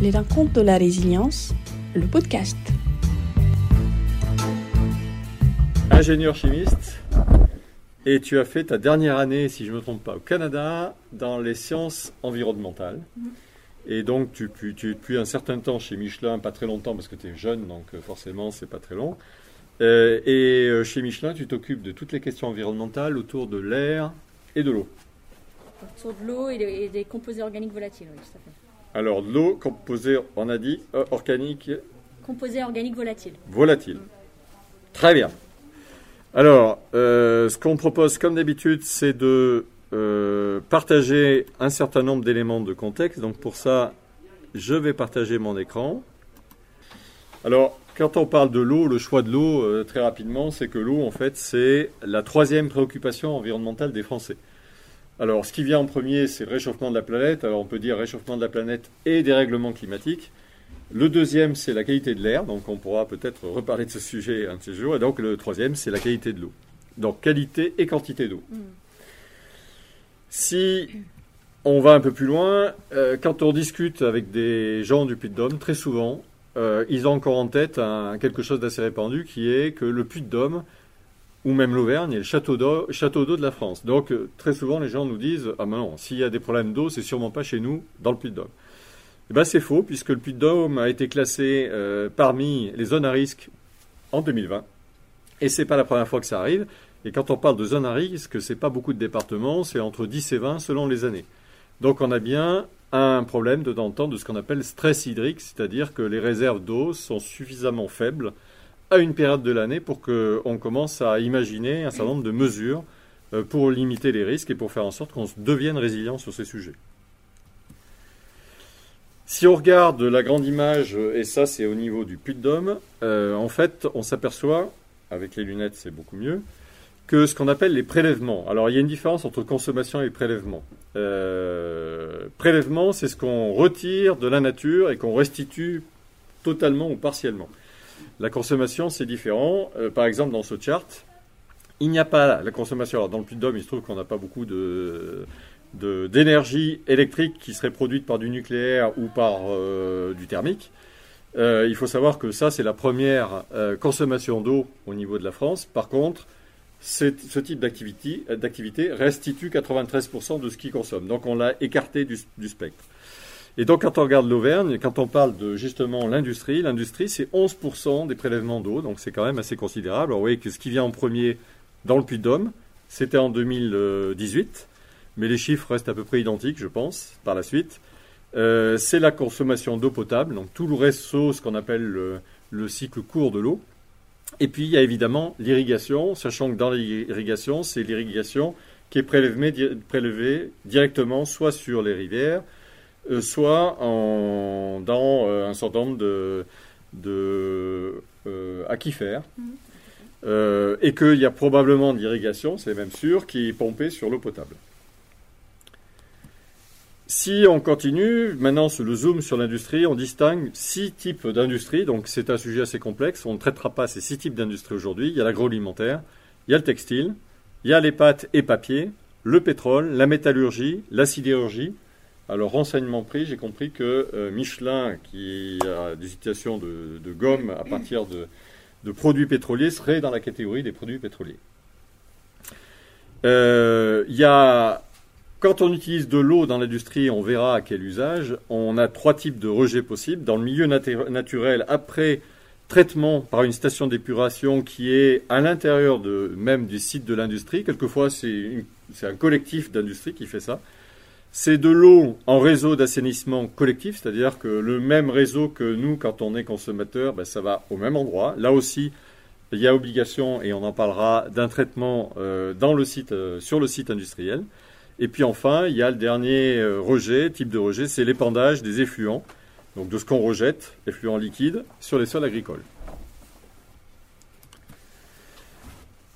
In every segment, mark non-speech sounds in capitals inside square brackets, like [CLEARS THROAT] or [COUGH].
Les rencontres de la résilience, le podcast. Ingénieur chimiste, et tu as fait ta dernière année, si je ne me trompe pas, au Canada, dans les sciences environnementales. Mhm. Et donc, tu, tu, tu es depuis un certain temps chez Michelin, pas très longtemps parce que tu es jeune, donc euh, forcément, c'est pas très long. Euh, et euh, chez Michelin, tu t'occupes de toutes les questions environnementales autour de l'air et de l'eau. Autour de l'eau et, des- et des composés organiques volatiles, oui, tout à fait. Alors, l'eau composée, on a dit, euh, organique, Composés organiques volatiles. volatile. Très bien. Alors, euh, ce qu'on propose, comme d'habitude, c'est de euh, partager un certain nombre d'éléments de contexte. Donc, pour ça, je vais partager mon écran. Alors, quand on parle de l'eau, le choix de l'eau, très rapidement, c'est que l'eau, en fait, c'est la troisième préoccupation environnementale des Français. Alors, ce qui vient en premier, c'est le réchauffement de la planète. Alors, on peut dire réchauffement de la planète et dérèglement climatique. Le deuxième, c'est la qualité de l'air. Donc, on pourra peut-être reparler de ce sujet un de ces jours. Et donc, le troisième, c'est la qualité de l'eau. Donc, qualité et quantité d'eau. Mm. Si on va un peu plus loin, euh, quand on discute avec des gens du Puy-de-Dôme, très souvent, euh, ils ont encore en tête un- quelque chose d'assez répandu qui est que le Puy-de-Dôme, ou même l'Auvergne, est le château d'eau de la France. Donc, euh, très souvent, les gens nous disent Ah, mais non, s'il y a des problèmes d'eau, c'est sûrement pas chez nous, dans le Puy-de-Dôme. Eh ben, c'est faux, puisque le Puy-de-Dôme a été classé euh, parmi les zones à risque en 2020. Et c'est pas la première fois que ça arrive. Et quand on parle de zones à risque, c'est pas beaucoup de départements, c'est entre 10 et 20 selon les années. Donc on a bien un problème de temps en temps de ce qu'on appelle stress hydrique, c'est-à-dire que les réserves d'eau sont suffisamment faibles à une période de l'année pour qu'on commence à imaginer un certain nombre de mesures euh, pour limiter les risques et pour faire en sorte qu'on devienne résilient sur ces sujets. Si on regarde la grande image, euh, et ça c'est au niveau du Puy-de-Dôme, euh, en fait on s'aperçoit, avec les lunettes c'est beaucoup mieux, que ce qu'on appelle les prélèvements. Alors il y a une différence entre consommation et prélèvement. Prélèvement, c'est ce qu'on retire de la nature et qu'on restitue totalement ou partiellement. La consommation, c'est différent. Euh, par exemple, dans ce chart, il n'y a pas la consommation. Alors, dans le Puy-de-Dôme, il se trouve qu'on n'a pas beaucoup de d'énergie électrique qui serait produite par du nucléaire ou par euh, du thermique. Euh, il faut savoir que ça, c'est la première consommation d'eau au niveau de la France. Par contre, ce type d'activité, restitue 93% de ce qu'il consomme. Donc on l'a écarté du spectre. Et donc quand on regarde l'Auvergne, quand on parle de justement l'industrie, l'industrie c'est 11% des prélèvements d'eau, donc c'est quand même assez considérable. Alors vous voyez que ce qui vient en premier dans le Puy-de-Dôme, c'était en 2018, mais les chiffres restent à peu près identiques, je pense, par la suite. Euh, c'est la consommation d'eau potable, donc tout le reste ce qu'on appelle le- le cycle court de l'eau. Et puis, il y a évidemment l'irrigation, sachant que dans l'irrigation, c'est l'irrigation qui est prélevée, di- prélevée directement soit sur les rivières, soit en, dans euh, un certain nombre de, de euh, aquifères. Mhm. Euh, et qu'il y a probablement de l'irrigation, c'est même sûr, qui est pompée sur l'eau potable. Si on continue, maintenant sur le zoom sur l'industrie, on distingue six types d'industries. Donc c'est un sujet assez complexe. On ne traitera pas ces six types d'industries aujourd'hui. Il y a l'agroalimentaire, il y a le textile, il y a les pâtes et papier, le pétrole, la métallurgie, la sidérurgie. Alors renseignement pris, j'ai compris que euh, Michelin, qui a des situations de, gomme à partir de, produits pétroliers, serait dans la catégorie des produits pétroliers. Euh, Il y a quand on utilise de l'eau dans l'industrie, on verra à quel usage. On a trois types de rejets possibles. Dans le milieu natu- naturel, après traitement par une station d'épuration qui est à l'intérieur de, même du site de l'industrie, quelquefois c'est un collectif d'industrie qui fait ça. C'est de l'eau en réseau d'assainissement collectif, c'est-à-dire que le même réseau que nous, quand on est consommateur, ben, ça va au même endroit. Là aussi, il y a obligation, et on en parlera, d'un traitement euh, euh, sur le site industriel. Et puis enfin, il y a le dernier euh, rejet, type de rejet, c'est l'épandage des effluents, donc de ce qu'on rejette, effluents liquides, sur les sols agricoles.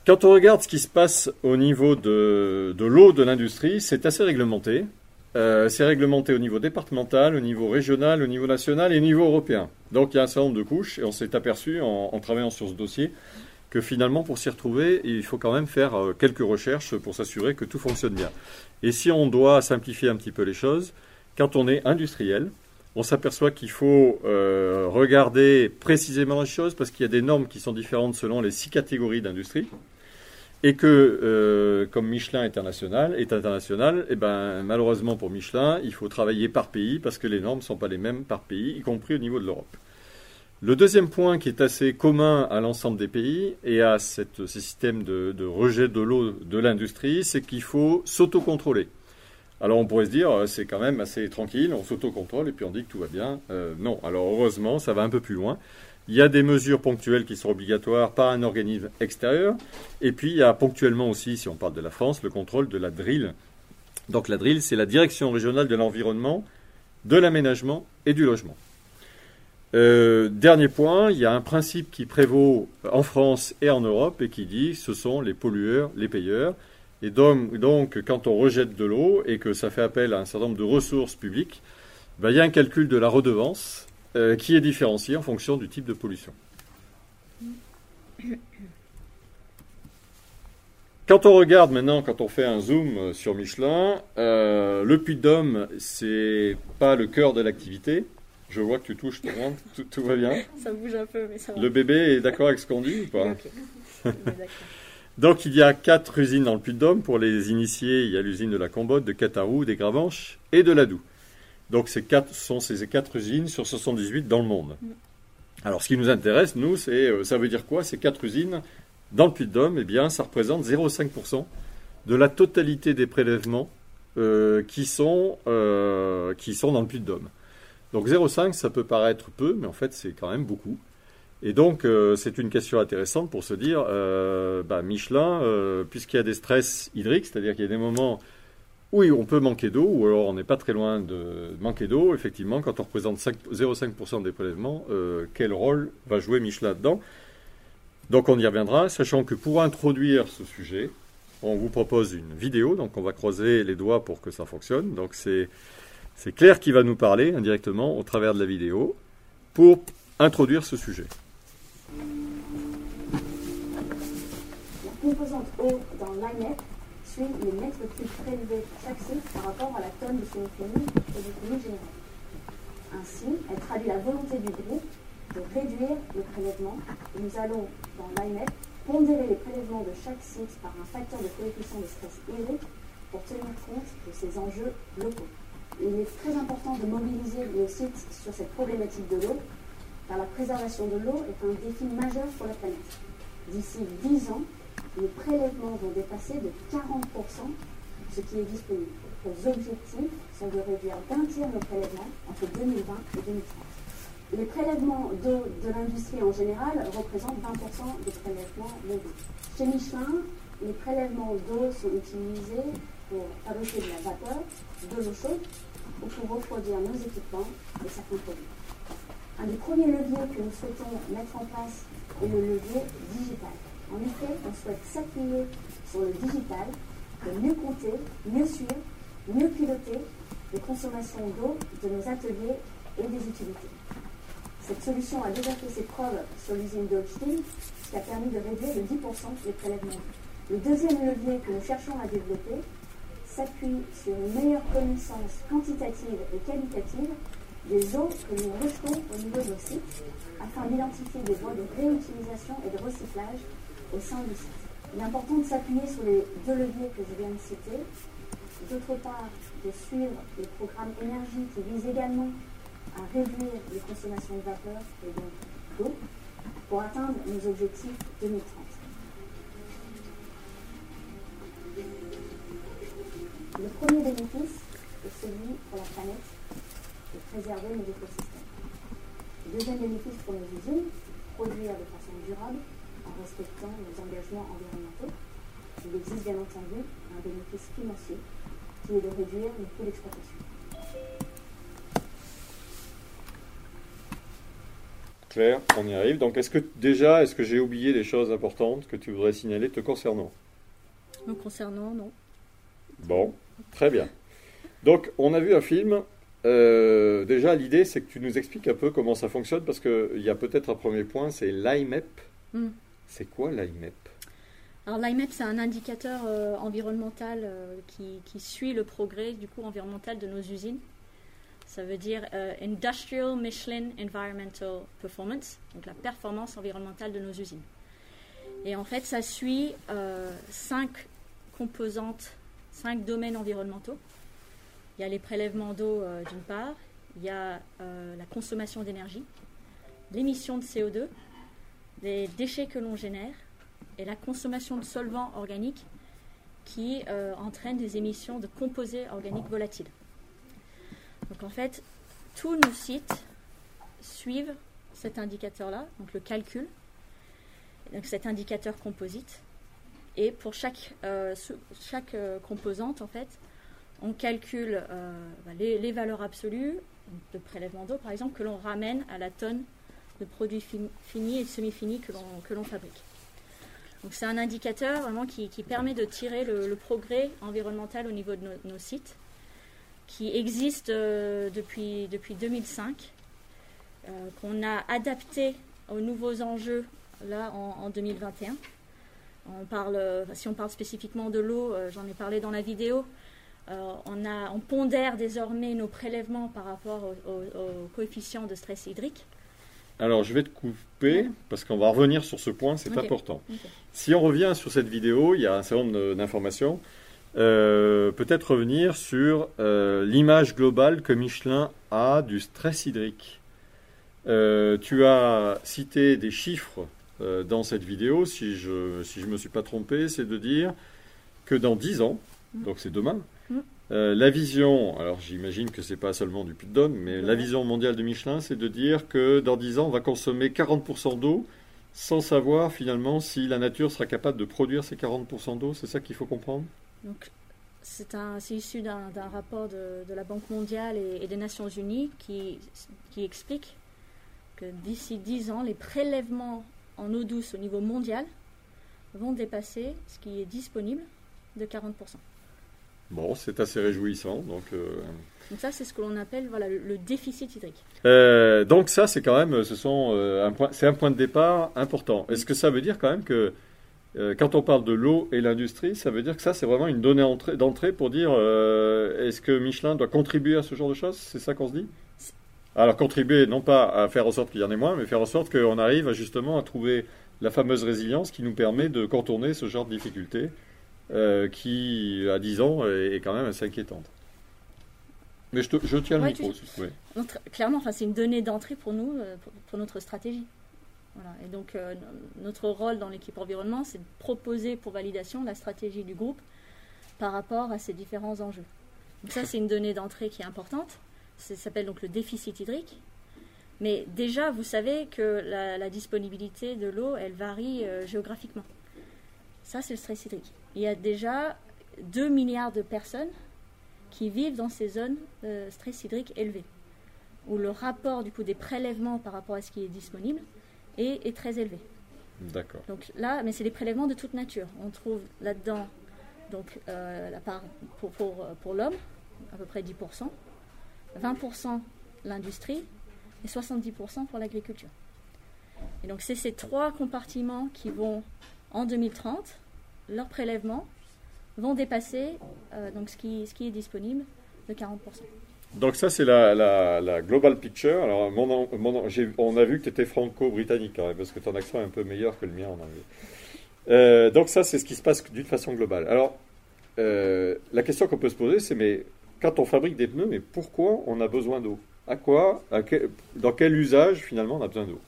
Quand on regarde ce qui se passe au niveau de l'eau de l'industrie, c'est assez réglementé. Euh, c'est réglementé au niveau départemental, au niveau régional, au niveau national et au niveau européen. Donc il y a un certain nombre de couches et on s'est aperçu en, travaillant sur ce dossier que finalement pour s'y retrouver, il faut quand même faire euh, quelques recherches pour s'assurer que tout fonctionne bien. Et si on doit simplifier un petit peu les choses, quand on est industriel, on s'aperçoit qu'il faut euh, regarder précisément les choses parce qu'il y a des normes qui sont différentes selon les six catégories d'industrie. Et que, euh, comme Michelin international, est international, et eh ben, malheureusement pour Michelin, il faut travailler par pays parce que les normes ne sont pas les mêmes par pays, y compris au niveau de l'Europe. Le deuxième point qui est assez commun à l'ensemble des pays et à cette, ces systèmes de, de rejet de l'eau de l'industrie, c'est qu'il faut s'autocontrôler. Alors on pourrait se dire, euh, c'est quand même assez tranquille, on s'autocontrôle et puis on dit que tout va bien. Euh, non, alors heureusement, ça va un peu plus loin. Il y a des mesures ponctuelles qui sont obligatoires par un organisme extérieur. Et puis il y a ponctuellement aussi, si on parle de la France, le contrôle de la DRIL. Donc la DRIL, c'est la Direction régionale de l'environnement, de l'aménagement et du logement. Euh, dernier point, il y a un principe qui prévaut en France et en Europe et qui dit ce sont les pollueurs, les payeurs. Et donc, quand on rejette de l'eau et que ça fait appel à un certain nombre de ressources publiques, ben, il y a un calcul de la redevance euh, qui est différencié en fonction du type de pollution. Quand on regarde maintenant, quand on fait un zoom sur Michelin, euh, le puits de c'est pas le cœur de l'activité. Je vois que tu touches tout, tout, va bien. Ça bouge un peu, mais ça va. Le bébé est d'accord avec ce qu'on dit ou pas? Donc il y a quatre usines dans le Puy-de-Dôme. Pour les initiés, il y a l'usine de la Combotte, de Catarou, des Gravanches et de l'Adoux. Donc ces quatre sont ces quatre usines sur 78 dans le monde. Alors ce qui nous intéresse, nous, c'est euh, ça veut dire quoi Ces quatre usines dans le Puy-de-Dôme, eh bien, ça représente 0,5% de la totalité des prélèvements euh, qui, sont, euh, qui sont dans le Puy-de-Dôme. Donc 0,5, ça peut paraître peu, mais en fait, c'est quand même beaucoup. Et donc, c'est une question intéressante pour se dire, bah, Michelin, puisqu'il y a des stress hydriques, c'est-à-dire qu'il y a des moments où on peut manquer d'eau, ou alors on n'est pas très loin de manquer d'eau, effectivement, quand on représente 0,5% des prélèvements, quel rôle va jouer Michelin dedans Donc on y reviendra, sachant que pour introduire ce sujet, on vous propose une vidéo, donc on va croiser les doigts pour que ça fonctionne. Donc c'est Claire qui va nous parler indirectement au travers de la vidéo pour introduire ce sujet. composante eau dans les mètres cubes prélevés chaque site par rapport à la tonne de chimie et du produit général. Ainsi, elle traduit la volonté du groupe de réduire le prélèvement nous allons, dans l'ANEP, pondérer les prélèvements de chaque site par un facteur de coefficient de stress hydrique pour tenir compte de ces enjeux locaux. Il est très important de mobiliser le site sur cette problématique de l'eau, car la préservation de l'eau est un défi majeur pour la planète. D'ici 10 ans, les prélèvements vont dépasser de 40% ce qui est disponible. Les objectifs sont de réduire d'un tiers nos prélèvements entre 2020 et 2030. Les prélèvements d'eau de l'industrie en général représentent 20% des prélèvements mondiaux. Chez Michelin, les prélèvements d'eau sont utilisés pour fabriquer de la vapeur, de l'eau chaude ou pour refroidir nos équipements et certains produits. Un des premiers leviers que nous souhaitons mettre en place est le levier digital. En effet, on souhaite s'appuyer sur le digital pour mieux compter, mieux suivre, mieux piloter les consommations d'eau de nos ateliers et des utilités. Cette solution a déjà fait ses preuves sur l'usine de ce qui a permis de réduire de 10% les prélèvements. Le deuxième levier que nous cherchons à développer s'appuie sur une meilleure connaissance quantitative et qualitative des eaux que nous rejetons au niveau de nos sites afin d'identifier des voies de réutilisation et de recyclage au sein du site. Il est important de s'appuyer sur les deux leviers que je viens de citer. D'autre part, de suivre les programmes énergie qui visent également à réduire les consommations de vapeur et donc d'eau pour atteindre nos objectifs 2030. Le premier bénéfice est celui pour la planète de préserver nos écosystèmes. Le deuxième bénéfice pour nos usines, produire de façon durable en respectant nos engagements environnementaux. Il existe bien entendu un bénéfice financier qui est de réduire le coût d'exploitation. Claire, on y arrive. Donc, est-ce que déjà, est-ce que j'ai oublié des choses importantes que tu voudrais signaler te concernant? Me concernant, non. Bon, très bien. Donc, on a vu un film. Euh, déjà, l'idée, c'est que tu nous expliques un peu comment ça fonctionne, parce qu'il y a peut-être un premier point, c'est l'IMEP. Hmm. C'est quoi l'IMEP? Alors l'IMEP, c'est un indicateur euh, environnemental euh, qui, suit le progrès du coup environnemental de nos usines. Ça veut dire Industrial Michelin Environmental Performance, donc la performance environnementale de nos usines. Et en fait, ça suit cinq composantes, cinq domaines environnementaux. Il y a les prélèvements d'eau d'une part, il y a la consommation d'énergie, l'émission de CO2, les déchets que l'on génère et la consommation de solvants organiques qui euh, entraînent des émissions de composés organiques volatiles. Donc en fait, tous nos sites suivent cet indicateur-là, donc le calcul, donc cet indicateur composite. Et pour chaque, euh, chaque euh, composante, en fait, on calcule bah, les, les, valeurs absolues de prélèvement d'eau, par exemple, que l'on ramène à la tonne de produits finis et semi-finis que l'on fabrique. C'est un indicateur qui, permet de tirer le, progrès environnemental au niveau de nos, sites, qui existe euh, depuis, depuis 2005, euh, qu'on a adapté aux nouveaux enjeux là en, 2021. On parle, si on parle spécifiquement de l'eau, euh, j'en ai parlé dans la vidéo, on, pondère désormais nos prélèvements par rapport au, au coefficient de stress hydrique. Alors, je vais te couper parce qu'on va revenir sur ce point, c'est important. Si on revient sur cette vidéo, il y a un certain nombre d'informations. Euh, peut-être revenir sur euh, l'image globale que Michelin a du stress hydrique. Euh, tu as cité des chiffres dans cette vidéo, si je ne si je me suis pas trompé, c'est de dire que dans 10 ans, mm. donc c'est demain. Euh, la vision, alors j'imagine que c'est pas seulement du de mais la vision mondiale de Michelin, c'est de dire que dans 10 ans, on va consommer 40% d'eau sans savoir finalement si la nature sera capable de produire ces 40% d'eau. C'est ça qu'il faut comprendre? Donc, c'est, issu d'un, rapport de, la Banque mondiale et, des Nations unies qui, qui explique que d'ici 10 ans, les prélèvements en eau douce au niveau mondial vont dépasser ce qui est disponible de 40%. Bon, c'est assez réjouissant. Donc, euh, donc ça, c'est ce que l'on appelle voilà, le, déficit hydrique. Euh, donc ça, c'est quand même, ce sont, euh, un point, c'est un point de départ important. Est-ce que ça veut dire quand même que quand on parle de l'eau et l'industrie, ça veut dire que ça, c'est vraiment une donnée d'entrée pour dire est-ce que Michelin doit contribuer à ce genre de choses? C'est ça qu'on se dit? Alors contribuer, non pas à faire en sorte qu'il y en ait moins, mais faire en sorte qu'on arrive justement à trouver la fameuse résilience qui nous permet de contourner ce genre de difficultés euh, qui, à 10 ans, est, quand même assez inquiétante. Mais je, je tiens le micro, Clairement, enfin, c'est une donnée d'entrée pour nous, euh, pour, notre stratégie. Voilà. Et donc, euh, notre rôle dans l'équipe environnement, c'est de proposer pour validation la stratégie du groupe par rapport à ces différents enjeux. Donc ça, [LAUGHS] c'est une donnée d'entrée qui est importante. Ça s'appelle donc le déficit hydrique. Mais déjà, vous savez que la, disponibilité de l'eau, elle varie géographiquement. Ça, c'est le stress hydrique il y a déjà 2 milliards de personnes qui vivent dans ces zones de stress hydrique élevé, où le rapport du coup des prélèvements par rapport à ce qui est disponible est, très élevé. D'accord. Donc là, mais c'est des prélèvements de toute nature. On trouve là-dedans donc euh, la part pour, pour, pour l'homme, à peu près 10%, 20% l'industrie et 70% pour l'agriculture. Et donc c'est ces trois compartiments qui vont en 2030 leurs prélèvements vont dépasser euh, donc ce, qui, ce qui est disponible de 40%. Donc ça, c'est la, la, global picture. Alors, on a vu que tu étais franco-britannique même, parce que ton accent est un peu meilleur que le mien en anglais. Euh, donc ça, c'est ce qui se passe d'une façon globale. Alors, euh, la question qu'on peut se poser, c'est mais quand on fabrique des pneus, mais pourquoi on a besoin d'eau? À quoi Dans quel usage finalement on a besoin d'eau?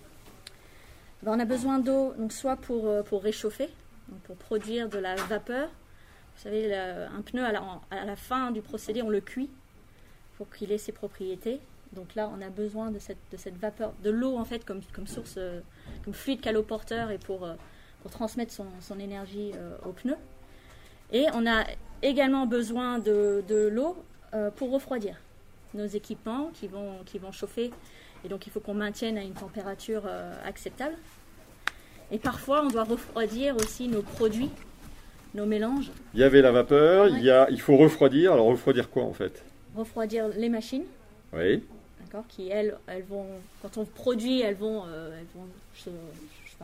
Ben, On a besoin d'eau, donc soit pour, pour réchauffer, pour produire de la vapeur. Vous savez, un pneu, à la, fin du procédé, on le cuit pour qu'il ait ses propriétés. Donc là, on a besoin de cette, vapeur, de l'eau en fait comme, source, euh, comme fluide caloporteur et pour, euh, pour transmettre son, énergie euh, au pneu. Et on a également besoin de, l'eau pour refroidir nos équipements qui vont chauffer. Et donc il faut qu'on maintienne à une température acceptable. Et parfois, on doit refroidir aussi nos produits, nos mélanges. Il y avait la vapeur, il, y a, il faut refroidir. Alors, refroidir quoi en fait? Refroidir les machines. Oui. D'accord, qui elles, elles vont, quand on produit, elles vont, euh, elles vont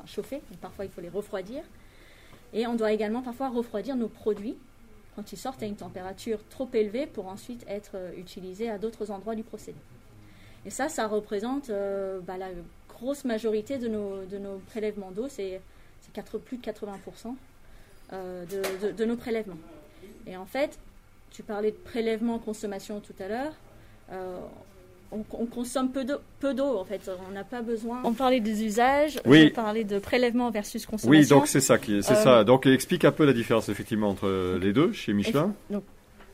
chauffer. parfois, il faut les refroidir. Et on doit également parfois refroidir nos produits quand ils sortent à une température trop élevée pour ensuite être euh, utilisés à d'autres endroits du procédé. Et ça, ça représente euh, bah, la grosse majorité de nos, de nos prélèvements d'eau, c'est plus de 80% euh, de, de, nos prélèvements. Et en fait, tu parlais de prélèvement consommation tout à l'heure. Euh, on, consomme peu d'eau, en fait. On n'a pas besoin. On parlait des usages, oui. on parlait de prélèvement versus consommation. Oui, donc c'est ça. C'est ça. Donc explique un peu la différence effectivement entre les deux chez Michelin. Donc,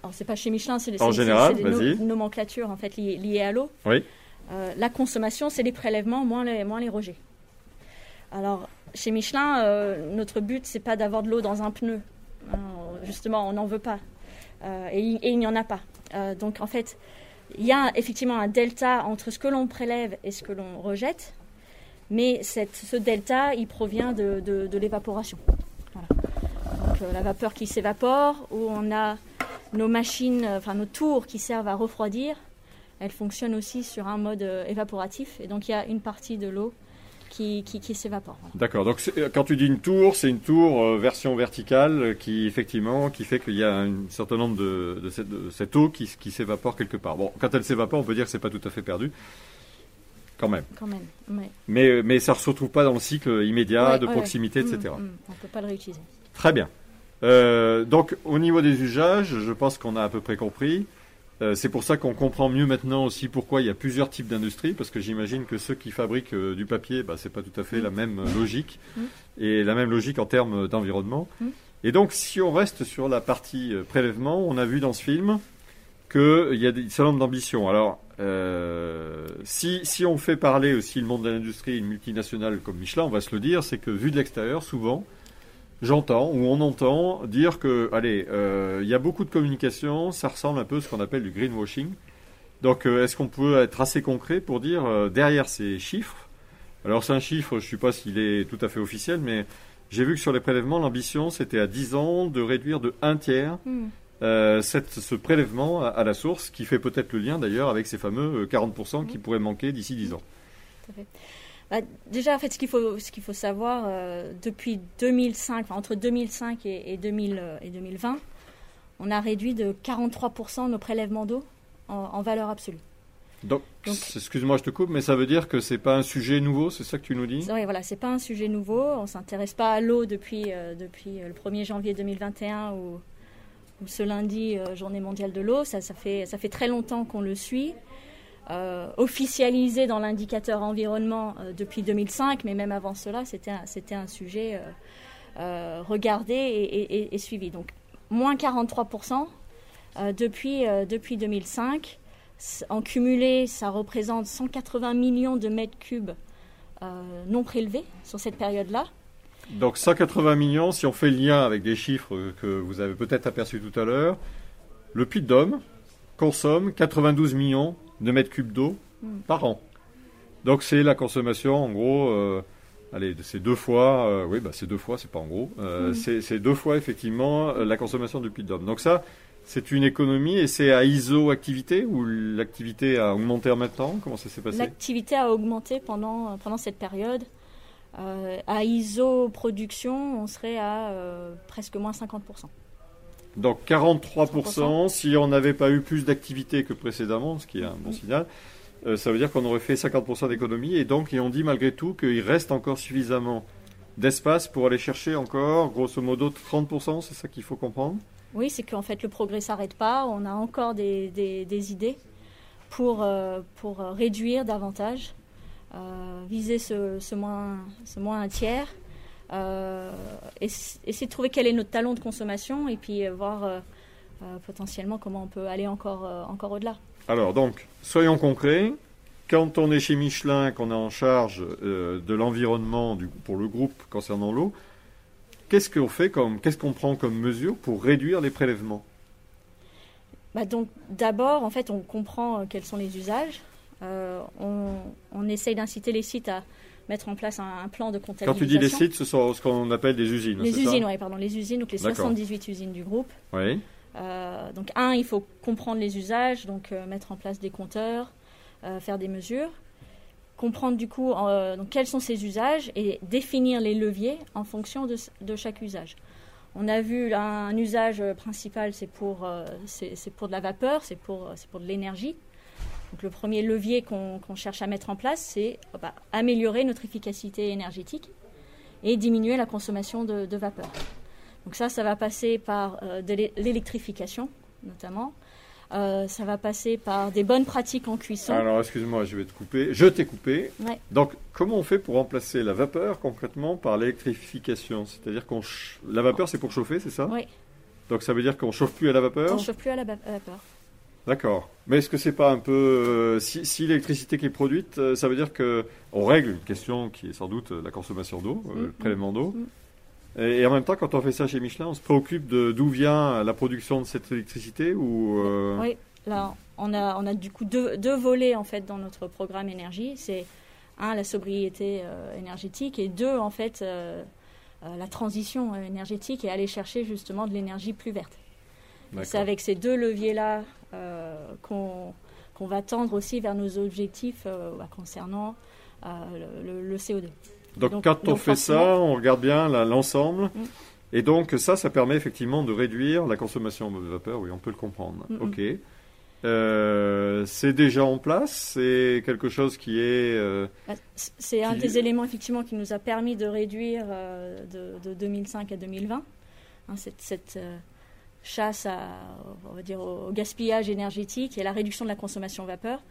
alors c'est pas chez Michelin, c'est en général, des nomenclatures en fait liées, à l'eau. Oui. Euh, la consommation, c'est les prélèvements moins les, moins les rejets. Alors chez Michelin, euh, notre but c'est pas d'avoir de l'eau dans un pneu. justement, on n'en veut pas. Euh, et, il n'y en a pas. donc en fait, il y a effectivement un delta entre ce que l'on prélève et ce que l'on rejette, mais ce delta, il provient de, de, l'évaporation. Donc euh, la vapeur qui s'évapore, où on a nos machines, euh, enfin nos tours qui servent à refroidir, elles fonctionnent aussi sur un mode euh, évaporatif, et donc il y a une partie de l'eau qui, qui, s'évapore. D'accord. Donc quand tu dis une tour, c'est une tour version verticale qui effectivement qui fait qu'il y a un certain nombre de, de, cette, de cette, eau qui, qui s'évapore quelque part. Bon, quand elle s'évapore, on peut dire que c'est pas tout à fait perdu. Quand même. Quand même. Mais, mais ça ne se retrouve pas dans le cycle immédiat de proximité, etc. Mm, mm. on ne peut pas le réutiliser. Très bien. Euh, donc au niveau des usages, je pense qu'on a à peu près compris. Euh, c'est pour ça qu'on comprend mieux maintenant aussi pourquoi il y a plusieurs types d'industries, parce que j'imagine que ceux qui fabriquent euh, du papier, bah, ce n'est pas tout à fait la même logique, et la même logique en termes d'environnement. Et donc si on reste sur la partie prélèvement, on a vu dans ce film qu'il y a des certain nombre d'ambitions. Alors, si, si on fait parler aussi le monde de l'industrie, une multinationale comme Michelin, on va se le dire, c'est que vu de l'extérieur, souvent, j'entends ou on entend dire que, allez, euh, il y a beaucoup de communication, ça ressemble un peu à ce qu'on appelle du greenwashing. Donc, euh, est-ce qu'on peut être assez concret pour dire euh, derrière ces chiffres Alors, c'est un chiffre, je ne sais pas s'il est tout à fait officiel, mais j'ai vu que sur les prélèvements, l'ambition, c'était à 10 ans de réduire de un tiers hmm. cette, ce prélèvement à, la source, qui fait peut-être le lien d'ailleurs avec ces fameux 40% qui hmm. pourraient manquer d'ici 10 ans. Tout à fait. Bah, déjà, en fait, ce qu'il faut, ce qu'il faut savoir, euh, depuis 2005, entre 2005 et, 2000, et 2020, on a réduit de 43% nos prélèvements d'eau en, valeur absolue. Donc, excuse-moi, je te coupe, mais ça veut dire que c'est pas un sujet nouveau, c'est ça que tu nous dis? Oui, voilà, c'est pas un sujet nouveau. On s'intéresse pas à l'eau depuis, euh, depuis euh, le 1er janvier 2021 ou, ce lundi, Journée mondiale de l'eau. Ça, ça, fait, ça fait très longtemps qu'on le suit. Euh, officialisé dans l'indicateur environnement euh, depuis 2005, mais même avant cela, c'était un, sujet euh, regardé et, suivi. Donc, moins 43% depuis, depuis 2005. En cumulé, ça représente 180 millions de mètres cubes non prélevés sur cette période-là. Donc 180 millions, si on fait le lien avec des chiffres que vous avez peut-être aperçus tout à l'heure, le Puy-de-Dôme consomme 92 millions de mètres cubes d'eau hmm. par an. Donc c'est la consommation, en gros, euh, allez, c'est deux fois, euh, oui, bah, c'est deux fois, c'est pas en gros, euh, hmm. c'est deux fois effectivement la consommation du puits d'homme. Donc ça, c'est une économie et c'est à ISO activité ou l'activité a augmenté en même temps? Comment ça s'est passé? L'activité a augmenté pendant, pendant cette période. à ISO production, on serait à presque moins 50%. Donc 43%, si on n'avait pas eu plus d'activité que précédemment, ce qui est un bon signal, euh, ça veut dire qu'on aurait fait 50% d'économie. Et donc, et on dit malgré tout qu'il reste encore suffisamment d'espace pour aller chercher encore, grosso modo, 30%, c'est ça qu'il faut comprendre? Oui, c'est qu'en fait, le progrès ne s'arrête pas. On a encore des, idées pour, euh, pour réduire davantage, euh, viser ce, ce, moins, ce moins un tiers euh, essayer de trouver quel est notre talon de consommation et puis euh, voir euh, potentiellement comment on peut aller encore, encore au-delà. Alors donc, soyons concrets. Quand on est chez Michelin, qu'on est en charge de l'environnement pour le groupe concernant l'eau, qu'est-ce qu'on fait comme, qu'est-ce qu'on prend comme mesure pour réduire les prélèvements? Bah donc d'abord, en fait, on comprend quels sont les usages. on, on, essaye d'inciter les sites à mettre en place un, plan de comptabilisation. Quand tu dis les sites, ce sont ce qu'on appelle des usines. Les usines, oui, pardon, les usines, donc les 78 usines du groupe. Oui. Euh, donc un, il faut comprendre les usages, donc euh, mettre en place des compteurs, euh, faire des mesures, comprendre du coup donc, quels sont ces usages et définir les leviers en fonction de, de chaque usage. On a vu un, usage principal, c'est pour, c'est pour de la vapeur, c'est pour, pour de l'énergie. Donc le premier levier qu'on cherche à mettre en place, c'est bah, améliorer notre efficacité énergétique et diminuer la consommation de, vapeur. Donc ça, ça va passer par de l'électrification notamment, euh, ça va passer par des bonnes pratiques en cuisson. Alors, excuse-moi, je vais te couper. Je t'ai coupé. Donc, comment on fait pour remplacer la vapeur concrètement par l'électrification? C'est-à-dire qu'on la vapeur, c'est pour chauffer, c'est ça? Oui. Donc, ça veut dire qu'on chauffe plus à la vapeur? On chauffe plus à la, vapeur. D'accord. Mais est-ce que c'est pas un peu euh, si, l'électricité qui est produite, euh, ça veut dire que on règle une question qui est sans doute la consommation d'eau, le mm, mm, prélèvement d'eau. Mm. Et, en même temps, quand on fait ça chez Michelin, on se préoccupe de d'où vient la production de cette électricité ou euh, Oui, là, on a, on a du coup deux, deux, volets en fait dans notre programme énergie. C'est un, la sobriété euh, énergétique et deux, en fait, euh, la transition énergétique et aller chercher justement de l'énergie plus verte. C'est avec ces deux leviers-là qu'on qu'on va tendre aussi vers nos objectifs bah, concernant le, le CO2. Donc, quand on fait ça, on regarde bien l'ensemble. Mm. Et donc ça, ça permet effectivement de réduire la consommation de vapeur, oui, on peut le comprendre. Ok. Euh, c'est déjà en place? C'est quelque chose qui est... Euh, bah, c'est un des éléments effectivement qui nous a permis de réduire euh, de, 2005 à 2020 hein, cette, chasse à, on va dire, au gaspillage énergétique et à la réduction de la consommation vapeur.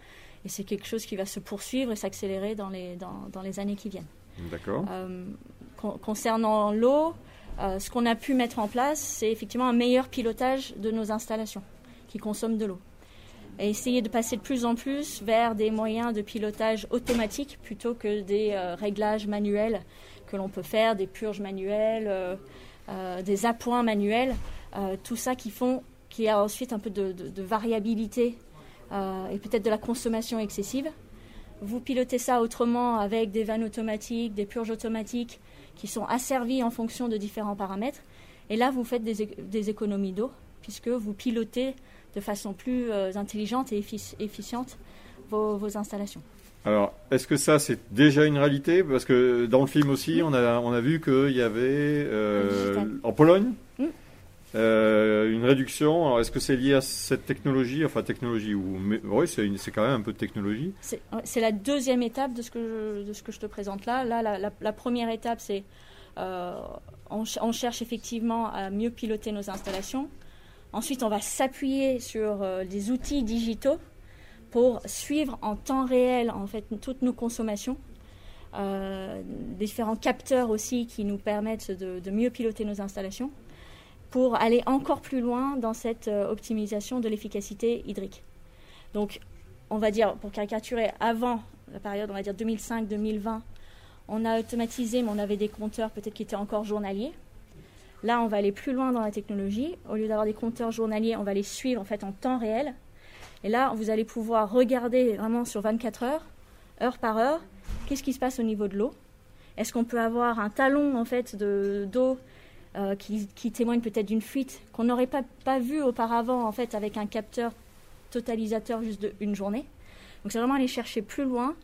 Et c'est quelque chose qui va se poursuivre et s'accélérer dans les, dans les années qui viennent. D'accord. Euh, concernant l'eau, euh, ce qu'on a pu mettre en place, c'est effectivement un meilleur pilotage de nos installations qui consomment de l'eau. Et essayer de passer de plus en plus vers des moyens de pilotage automatique plutôt que des euh, réglages manuels que l'on peut faire, des purges manuelles, des appoints manuels, tout ça qui font qu'il y a ensuite un peu de, de variabilité et peut-être de la consommation excessive. Vous pilotez ça autrement avec des vannes automatiques, des purges automatiques qui sont asservies en fonction de différents paramètres. Et là, vous faites des, économies d'eau puisque vous pilotez de façon plus euh, intelligente et efficiente vos, installations. Alors, est-ce que ça, c'est déjà une réalité? Parce que dans le film aussi, on, a, on a vu qu'il y avait euh, en Pologne, euh, une réduction, alors est-ce que c'est lié à cette technologie Enfin, technologie, ou, oui, c'est quand même un peu de technologie. C'est la deuxième étape de ce, que je, te présente là. Là, la, première étape, c'est euh, on, cherche effectivement à mieux piloter nos installations. Ensuite, on va s'appuyer sur euh, des outils digitaux pour suivre en temps réel en fait toutes nos consommations. différents capteurs aussi qui nous permettent de mieux piloter nos installations pour aller encore plus loin dans cette euh, optimisation de l'efficacité hydrique. Donc, on va dire, pour caricaturer, avant la période, on va dire 2005-2020, on a automatisé, mais on avait des compteurs peut-être qui étaient encore journaliers. Là, on va aller plus loin dans la technologie. Au lieu d'avoir des compteurs journaliers, on va les suivre en fait en temps réel. Et là, vous allez pouvoir regarder vraiment sur 24 heures, heure par heure, qu'est-ce qui se passe au niveau de l'eau. Est-ce qu'on peut avoir un talon en fait d'eau euh, qui, témoigne peut-être d'une fuite qu'on n'aurait pas, pas vue auparavant en fait avec un capteur totalisateur juste d'une journée. Donc c'est vraiment aller chercher plus loin,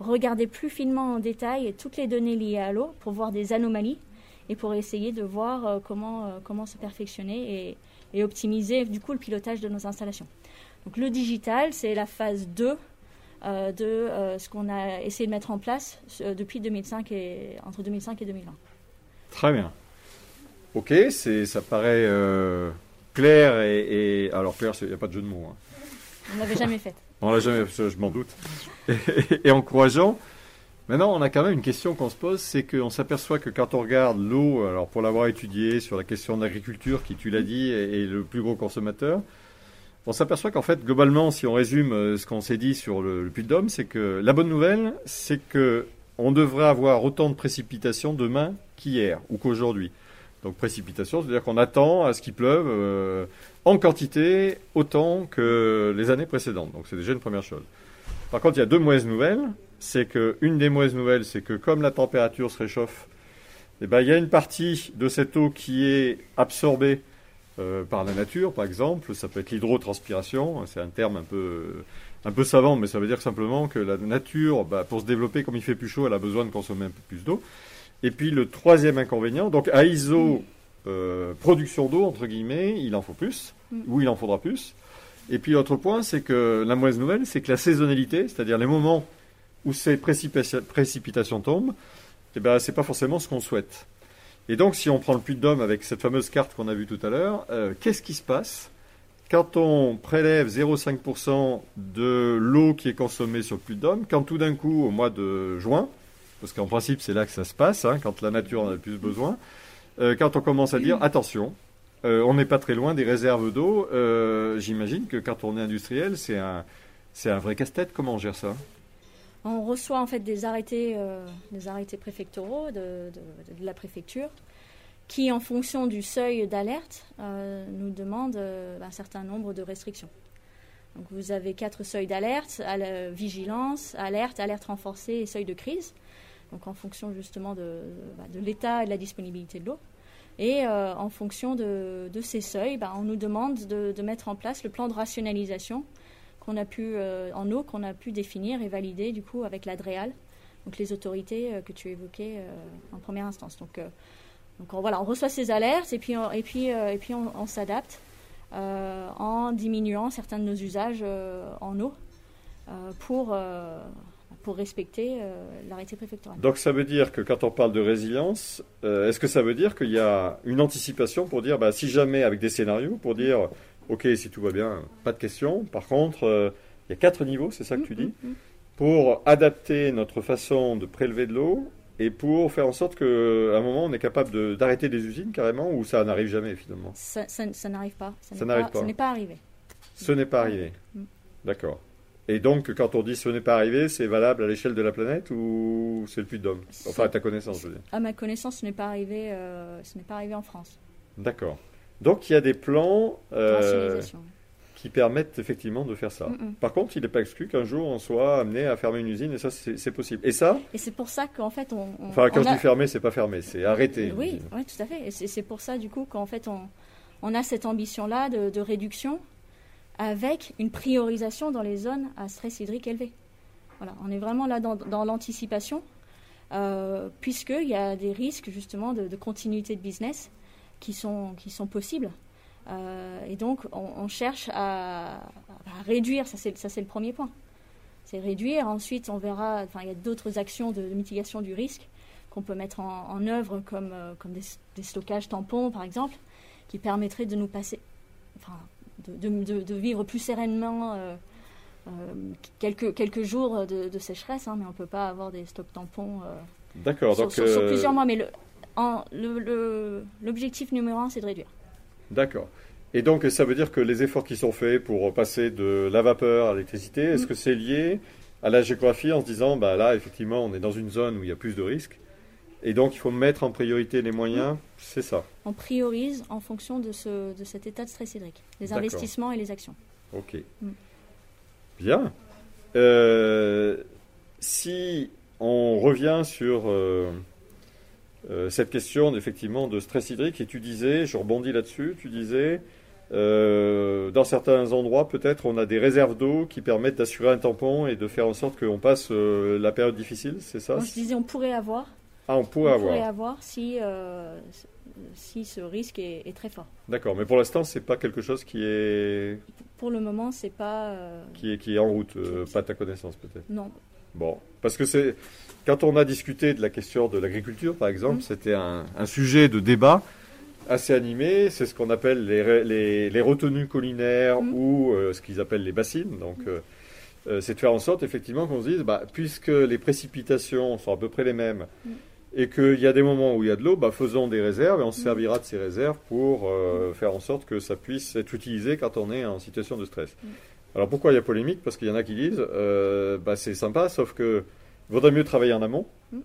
regarder plus finement en détail toutes les données liées à l'eau pour voir des anomalies et pour essayer de voir euh, comment, euh, comment se perfectionner et, et, optimiser du coup le pilotage de nos installations. Donc le digital, c'est la phase 2 de ce qu'on a essayé de mettre en place depuis 2005 et, entre 2005 et 2020. Très bien. Ok, c'est, ça paraît euh, clair et, alors clair, il n'y a pas de jeu de mots. Hein. On l'avait jamais fait. [LAUGHS] On l'a jamais fait, je m'en doute. Et, encourageant. Maintenant, on a quand même une question qu'on se pose, c'est qu'on s'aperçoit que quand on regarde l'eau, alors pour l'avoir étudié sur la question de l'agriculture, qui tu l'as dit est, le plus gros consommateur, on s'aperçoit qu'en fait, globalement, si on résume euh, ce qu'on s'est dit sur le, le puits d'Homme, c'est que la bonne nouvelle, c'est que on devrait avoir autant de précipitations demain qu'hier ou qu'aujourd'hui. Donc précipitation, c'est-à-dire qu'on attend à ce qu'il pleuve euh, en quantité autant que les années précédentes. Donc c'est déjà une première chose. Par contre, il y a deux mauvaises nouvelles. C'est que une des mauvaises nouvelles, c'est que comme la température se réchauffe, eh ben, il y a une partie de cette eau qui est absorbée euh, par la nature, par exemple. Ça peut être l'hydrotranspiration. C'est un terme un peu, un peu savant, mais ça veut dire simplement que la nature, bah, pour se développer, comme il fait plus chaud, elle a besoin de consommer un peu plus d'eau. Et puis le troisième inconvénient, donc à ISO euh, production d'eau, entre guillemets, il en faut plus, Mm. ou il en faudra plus. Et puis l'autre point, c'est que la mauvaise nouvelle, c'est que la saisonnalité, c'est-à-dire les moments où ces précipita- précipitations tombent, eh ben, c'est pas forcément ce qu'on souhaite. Et donc, si on prend le puits de Dôme avec cette fameuse carte qu'on a vue tout à l'heure, euh, qu'est-ce qui se passe quand on prélève 0,5% de l'eau qui est consommée sur le puits de Dôme, quand tout d'un coup, au mois de juin, parce qu'en principe c'est là que ça se passe, hein, quand la nature en a le plus besoin, euh, quand on commence à dire attention, euh, on n'est pas très loin des réserves d'eau, euh, j'imagine que quand on est industriel, c'est un, c'est un vrai casse-tête. Comment on gère ça? On reçoit en fait des arrêtés, des arrêtés préfectoraux de, de- la préfecture qui, en fonction du seuil d'alerte, nous demandent euh, un certain nombre de restrictions. Donc vous avez quatre seuils d'alerte, vigilance, alerte, alerte renforcée et seuil de crise. Donc en fonction justement de, bah, de l'état et de la disponibilité de l'eau. Et euh, en fonction de, de ces seuils, bah, on nous demande de, de mettre en place le plan de rationalisation qu'on a pu, euh, en eau qu'on a pu définir et valider du coup avec l'ADREAL, donc les autorités euh, que tu évoquais en première instance. Donc, donc on, voilà, on reçoit ces alertes et puis on, et puis, et puis on, s'adapte en diminuant certains de nos usages en eau pour, pour respecter euh, l'arrêté préfectoral. Donc ça veut dire que quand on parle de résilience, euh, est-ce que ça veut dire qu'il y a une anticipation pour dire, bah, si jamais avec des scénarios, pour dire, ok, si tout va bien, pas de question. Par contre, euh, il y a quatre niveaux, c'est ça que tu dis, Mm, mm, mm. pour adapter notre façon de prélever de l'eau et pour faire en sorte qu'à un moment on est capable de- d'arrêter des usines carrément ou ça n'arrive jamais finalement? Ça, ça- ça n'arrive pas. Ça n'arrive pas. Ça n'est pas arrivé. Ce n'est pas arrivé. Mm. D'accord. Et donc quand on dit ce n'est pas arrivé, c'est valable à l'échelle de la planète ou c'est le puits de Dôme? Enfin à ta connaissance, je veux dire. À ma connaissance, ce n'est pas arrivé, euh, ce n'est pas arrivé en France. D'accord. Donc il y a des plans euh, qui permettent effectivement de faire ça. Mm, mm. Par contre, il n'est pas exclu qu'un jour on soit amené à fermer une usine et ça c'est possible. Et ça, Et c'est pour ça qu'en fait, on. on- enfin quand on je a- dis fermer, c'est pas fermer, c'est arrêter. Oui, oui, tout à fait. Et c'est c'est pour ça, du coup, qu'en fait, on, on a cette ambition-là de, de réduction avec une priorisation dans les zones à stress hydrique élevé. Voilà, on est vraiment là dans, l'anticipation, euh, puisqu'il y a des risques, justement, de, continuité de business qui sont, qui sont possibles. Euh, et donc, on, cherche à, réduire, ça c'est le premier point. C'est réduire. Ensuite, on verra, enfin, il y a d'autres actions de, mitigation du risque qu'on peut mettre en, œuvre, comme, euh, comme des, stockages tampons, par exemple, qui permettraient de nous passer, de- de- de vivre plus sereinement euh, euh, quelques, quelques jours de, de sécheresse, hein, mais on ne peut pas avoir des stocks tampons euh, sur, Donc sur- sur plusieurs mois. Mais le- en- le- le- l'objectif numéro un, c'est de réduire. D'accord. Et donc, ça veut dire que les efforts qui sont faits pour passer de la vapeur à l'électricité, est-ce Mm. que c'est lié à la géographie en se disant, bah là, effectivement, on est dans une zone où il y a plus de risques, et donc il faut mettre en priorité les moyens, c'est ça. On priorise en fonction de, ce, de cet état de stress hydrique, les investissements et les actions. Ok. Mm. Bien. Euh, si on revient sur euh, euh, cette question effectivement de stress hydrique, et tu disais, je rebondis là-dessus, tu disais, dans certains endroits, peut-être, on a des réserves d'eau qui permettent d'assurer un tampon et de faire en sorte qu'on passe la période difficile, c'est ça? Moi, je disais, on pourrait avoir, Ah, on pourrait on pourrait avoir. avoir si, euh, si ce risque est, est très fort. D'accord, mais pour l'instant, c'est pas quelque chose qui est, Pour le moment, c'est pas. euh, qui est, qui est en route, euh, pas à ta connaissance peut-être. non. Bon, parce que c'est quand on a discuté de la question de l'agriculture, par exemple, Mm. c'était un, un sujet de débat assez animé. C'est ce qu'on appelle les, les, les retenues collinaires Mm. ou ce qu'ils appellent les bassines. Donc, euh, c'est de faire en sorte effectivement qu'on se dise, bah, puisque les précipitations sont à peu près les mêmes. Et qu'il y a des moments où il y a de l'eau, bah, faisons des réserves et on se servira de ces réserves pour euh, faire en sorte que ça puisse être utilisé quand on est en situation de stress. Mm. Alors pourquoi il y a polémique? Parce qu'il y en a qui disent, euh, bah, c'est sympa, sauf que vaudrait mieux travailler en amont, Mm.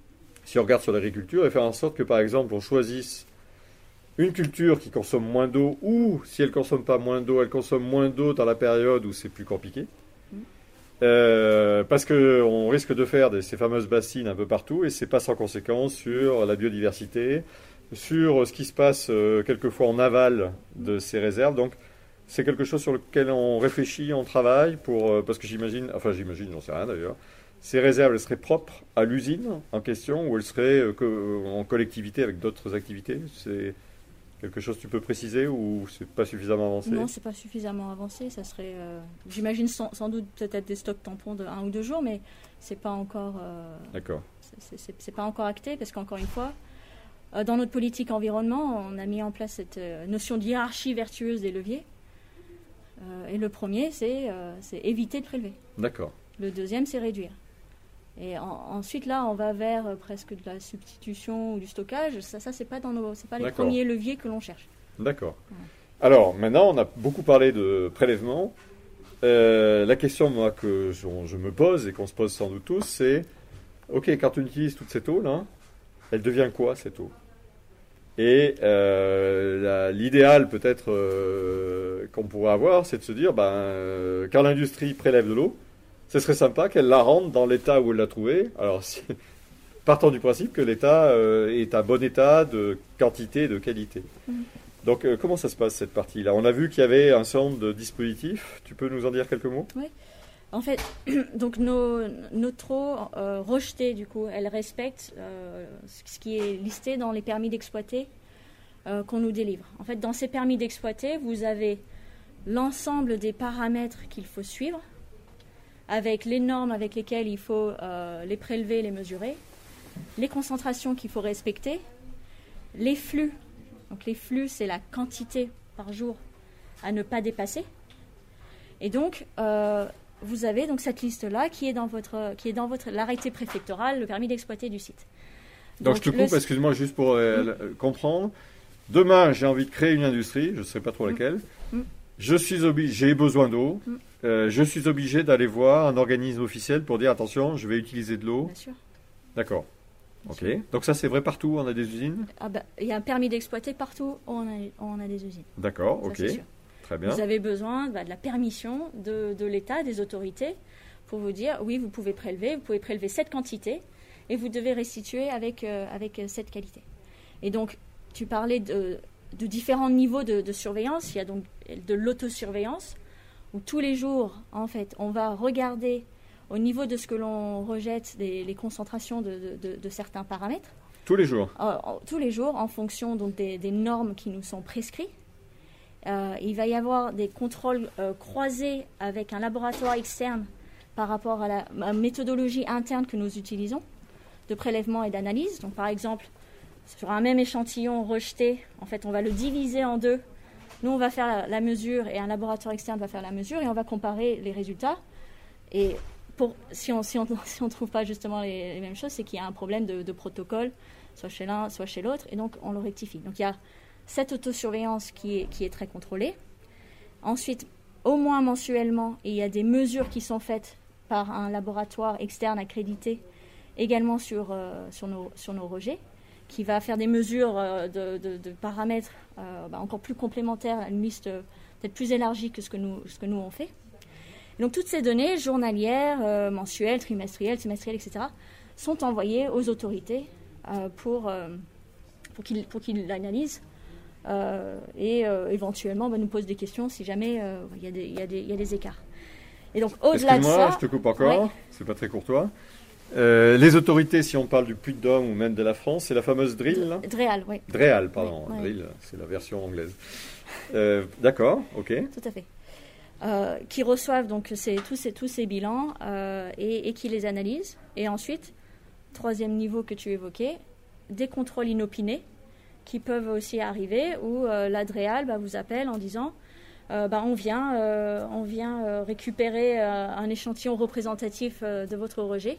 si on regarde sur l'agriculture, et faire en sorte que par exemple on choisisse une culture qui consomme moins d'eau, ou si elle consomme pas moins d'eau, elle consomme moins d'eau dans la période où c'est plus compliqué. Euh, parce qu'on risque de faire ces fameuses bassines un peu partout, et c'est pas sans conséquence sur la biodiversité, sur ce qui se passe euh, quelquefois en aval de ces réserves. Donc c'est quelque chose sur lequel on réfléchit, on travaille, pour, euh, parce que j'imagine, enfin j'imagine, j'en sais rien d'ailleurs, ces réserves, elles seraient propres à l'usine en question, ou elles seraient en collectivité avec d'autres activités? Quelque chose que tu peux préciser ou c'est pas suffisamment avancé? Non, c'est pas suffisamment avancé. Ça serait, euh, j'imagine sans, sans doute peut-être des stocks tampons de un ou deux jours, mais c'est pas encore, euh, D'accord. c'est- pas encore acté parce qu'encore une fois, euh, dans notre politique environnement, on a mis en place cette notion de hiérarchie vertueuse des leviers. Et le premier, c'est c'est éviter de prélever. D'accord. Le deuxième, c'est réduire. Et en- ensuite, là, on va vers euh, presque de la substitution ou du stockage. Ça, ça c'est pas dans nos, c'est pas les premiers leviers que l'on cherche. D'accord. Alors, maintenant, on a beaucoup parlé de prélèvement. Euh, la question, moi, que je, je me pose et qu'on se pose sans doute tous, c'est OK, quand on utilise toute cette eau-là, elle devient quoi, cette eau? Et euh, l'idéal, peut-être, qu'on pourrait avoir, c'est de se dire, ben, quand l'industrie prélève de l'eau, ce serait sympa qu'elle la rende dans l'état où elle l'a trouvée. Alors, [LAUGHS] si- partant du principe que l'état euh, est à bon état de quantité et de qualité. Mhm. Donc, euh, comment ça se passe cette partie-là? On a vu qu'il y avait un certain nombre de dispositifs. Tu peux nous en dire quelques mots? En fait, [CLEARS THROAT] donc nos, notre eau euh, rejetée, du coup, elle respecte euh, ce qui est listé dans les permis d'exploiter qu'on nous délivre. En fait, dans ces permis d'exploiter, vous avez l'ensemble des paramètres qu'il faut suivre, avec les normes avec lesquelles il faut euh, les prélever, les mesurer, les concentrations qu'il faut respecter, les flux. Donc les flux, c'est la quantité par jour à ne pas dépasser. Et donc, euh, vous avez donc cette liste-là qui est dans votre, qui est dans votre l'arrêté préfectoral, le permis d'exploiter du site. Donc, je te le- coupe, excuse-moi, juste pour euh, euh, comprendre. Demain, j'ai envie de créer une industrie, je ne sais pas trop Mm. laquelle. Mm. Je suis obligé, j'ai besoin d'eau. Mm. Euh, je suis obligé d'aller voir un organisme officiel pour dire attention, je vais utiliser de l'eau. Bien sûr. D'accord. Ok. sûr. Donc ça, c'est vrai partout. On a des usines. Ah bah, il y a un permis d'exploiter partout où on a, on a des usines. D'accord. Ça, Ok. c'est sûr. Très bien. Vous avez besoin bah, de la permission de, de l'État, des autorités, pour vous dire oui, vous pouvez prélever, vous pouvez prélever cette quantité et vous devez restituer avec, euh, avec euh, cette qualité. Et donc, tu parlais de, de différents niveaux de, de surveillance. Il y a donc de l'autosurveillance, où tous les jours, en fait, on va regarder au niveau de ce que l'on rejette des- les concentrations de- de- de- de certains paramètres. Tous les jours. Euh, tous les jours en fonction donc, des, des normes qui nous sont prescrites. Euh, il va y avoir des contrôles euh, croisés avec un laboratoire externe par rapport à la à la méthodologie interne que nous utilisons de prélèvement et d'analyse. Donc, par exemple, sur un même échantillon rejeté, en fait, on va le diviser en deux. Nous, on va faire la, mesure et un laboratoire externe va faire la mesure et on va comparer les résultats. Et si on [LAUGHS] on trouve pas justement les, mêmes choses, c'est qu'il y a un problème de, protocole, soit chez l'un, soit chez l'autre, et donc on le rectifie. Donc il y a cette autosurveillance qui est, qui est très contrôlée. Ensuite, au moins mensuellement, il y a des mesures qui sont faites par un laboratoire externe accrédité également sur, euh, nos rejets, qui va faire des mesures euh, de, de- de paramètres euh, bah, encore plus complémentaires, une liste euh, peut-être plus élargie que ce que nous, ce que nous on fait. Et donc toutes ces données journalières, euh, mensuelles, trimestrielles, semestrielles, etc., sont envoyées aux autorités euh, pour, pour qu'ils qu'ils l'analysent et éventuellement bah, nous posent des questions si jamais il y, a des- il y y a des écarts. Et donc au-delà de Excuse-moi, ça, je te coupe encore. Ouais. C'est pas très courtois. Euh, les autorités, si on parle du Puy-de-Dôme ou même de la France, c'est la fameuse drill. là Dreal, oui, Dreal, pardon. Ouais. Drill, c'est la version anglaise. Euh, D'accord, ok. tout à fait. Euh, qui reçoivent donc ces- tous, ces, tous ces bilans et, et qui les analysent. Et ensuite, troisième niveau que tu évoquais, des contrôles inopinés qui peuvent aussi arriver où euh, l'Adréal bah, vous appelle en disant euh, bah, on vient, euh, on vient euh, récupérer un échantillon représentatif de votre rejet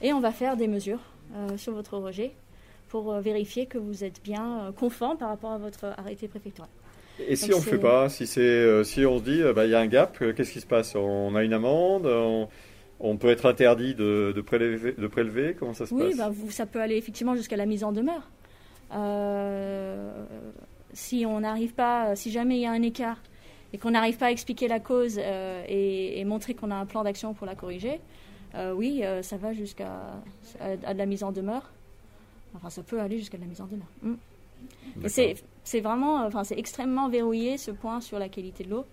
et on va faire des mesures euh, sur votre rejet pour euh, vérifier que vous êtes bien euh, conforme par rapport à votre arrêté préfectoral. Et si on ne fait c'est- pas, si, c'est, si on se dit, bah, il y a un gap, qu'est-ce qui se passe? On a une amende on, on peut être interdit de, de, prélever, de prélever? Comment ça se Oui, passe? bah, vous, ça peut aller effectivement jusqu'à la mise en demeure. Euh, si on n'arrive pas, si jamais il y a un écart et qu'on n'arrive pas à expliquer la cause euh, et, et montrer qu'on a un plan d'action pour la corriger, euh, oui, euh, ça va jusqu'à à, à de la mise en demeure. Enfin, ça peut aller jusqu'à de la mise en demeure. Mm. C'est vraiment, enfin, c'est extrêmement verrouillé ce point sur la qualité de l'eau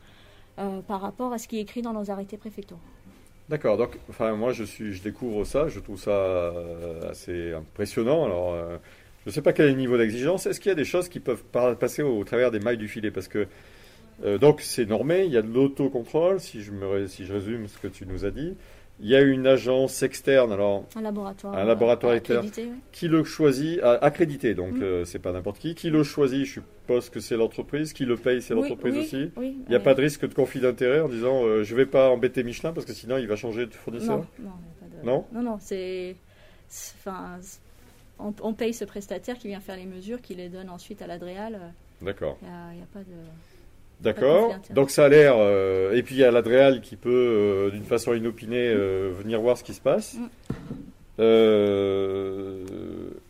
euh, par rapport à ce qui est écrit dans nos arrêtés préfectoraux. D'accord, donc enfin, moi je, suis, je découvre ça, je trouve ça euh, assez impressionnant. Alors, euh, je ne sais pas quel est le niveau d'exigence. Est-ce qu'il y a des choses qui peuvent passer au, travers des mailles du filet? Parce que euh, donc c'est normé, il y a de l'autocontrôle, si je, me, si je résume ce que tu nous as dit. Il y a une agence externe, alors un laboratoire, un laboratoire externe qui le choisit, accrédité, donc mm. euh, c'est pas n'importe qui. Qui le choisit, je suppose que c'est l'entreprise. Qui le paye, c'est l'entreprise aussi. il n'y a pas de risque de conflit d'intérêt en disant je euh, je vais pas embêter Michelin parce que sinon il va changer de fournisseur? Non, non, non, non, non c'est, enfin, on, paye ce prestataire qui vient faire les mesures, qui les donne ensuite à l'Adréal. D'accord. Il n'y a, pas de. D'accord. Donc ça a l'air. Euh, et puis il y a l'Adréal qui peut, euh, d'une façon inopinée, euh, venir voir ce qui se passe. Mm.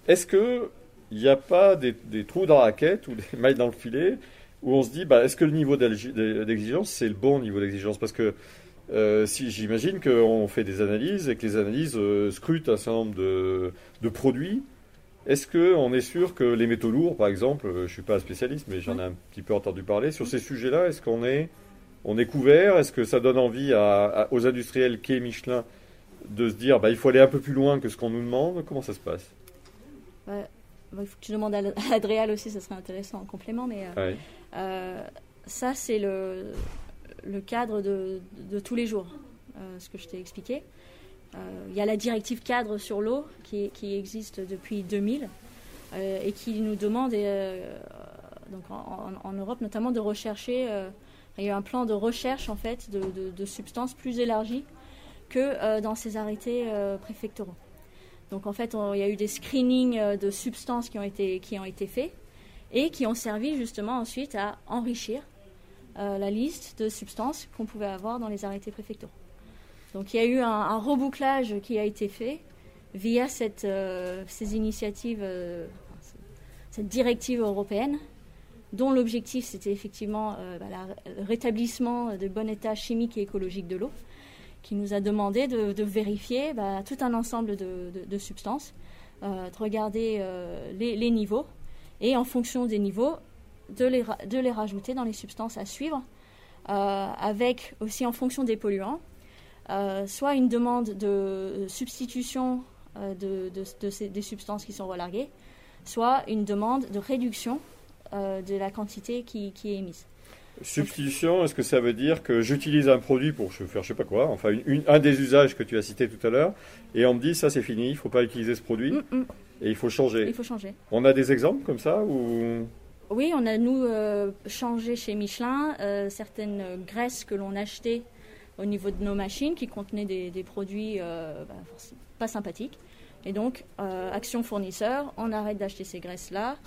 Est-ce que il n'y a pas des, trous dans la raquette ou des mailles dans le filet où on se dit, bah, est-ce que le niveau d'exigence c'est le bon niveau d'exigence? Parce que si j'imagine qu'on fait des analyses et que les analyses scrutent un certain nombre de, de produits est-ce qu'on est sûr que les métaux lourds, par exemple, euh, je ne suis pas spécialiste, mais j'en ai un petit peu entendu parler, sur ces sujets-là, est-ce qu'on est, on est couvert? Est-ce que ça donne envie aux industriels qu'est Michelin de se dire bah, il faut aller un peu plus loin que ce qu'on nous demande? Comment ça se passe? Bah, Il faut que tu demandes à Adréal aussi, ça serait intéressant en complément, mais euh, euh, ça, c'est le, le cadre de, de, tous les jours, ce que je t'ai expliqué. Euh, il y a la directive cadre sur l'eau qui, existe depuis 2000 euh, et qui nous demande, euh, donc en, Europe notamment, de rechercher. il y a un plan de recherche en fait de, substances plus élargies que dans ces arrêtés préfectoraux. Donc en fait, il y a eu des screenings de substances qui ont été, qui ont été faits et qui ont servi justement ensuite à enrichir la liste de substances qu'on pouvait avoir dans les arrêtés préfectoraux. Donc il y a eu un, rebouclage qui a été fait via euh, ces initiatives, euh, cette directive européenne, dont l'objectif c'était effectivement euh, bah, le rétablissement de bon état chimique et écologique de l'eau, qui nous a demandé de, vérifier bah, tout un ensemble de, substances, de regarder les, niveaux et en fonction des niveaux, de les, les rajouter dans les substances à suivre, avec aussi en fonction des polluants soit une demande de substitution euh, de, ces, des substances qui sont relarguées, soit une demande de réduction euh, de la quantité qui, est émise. Substitution, est-ce que ça veut dire que j'utilise un produit pour faire je sais pas quoi, enfin un des usages que tu as cité tout à l'heure, et on me dit ça c'est fini, il ne faut pas utiliser ce produit, mm, mm. et il faut changer. Il faut changer. On a des exemples comme ça ou? Oui, on a nous changé chez Michelin certaines graisses que l'on achetait au niveau de nos machines qui contenaient des, produits euh, bah, pas sympathiques. Et donc, euh, action fournisseur, on arrête d'acheter ces graisses-là.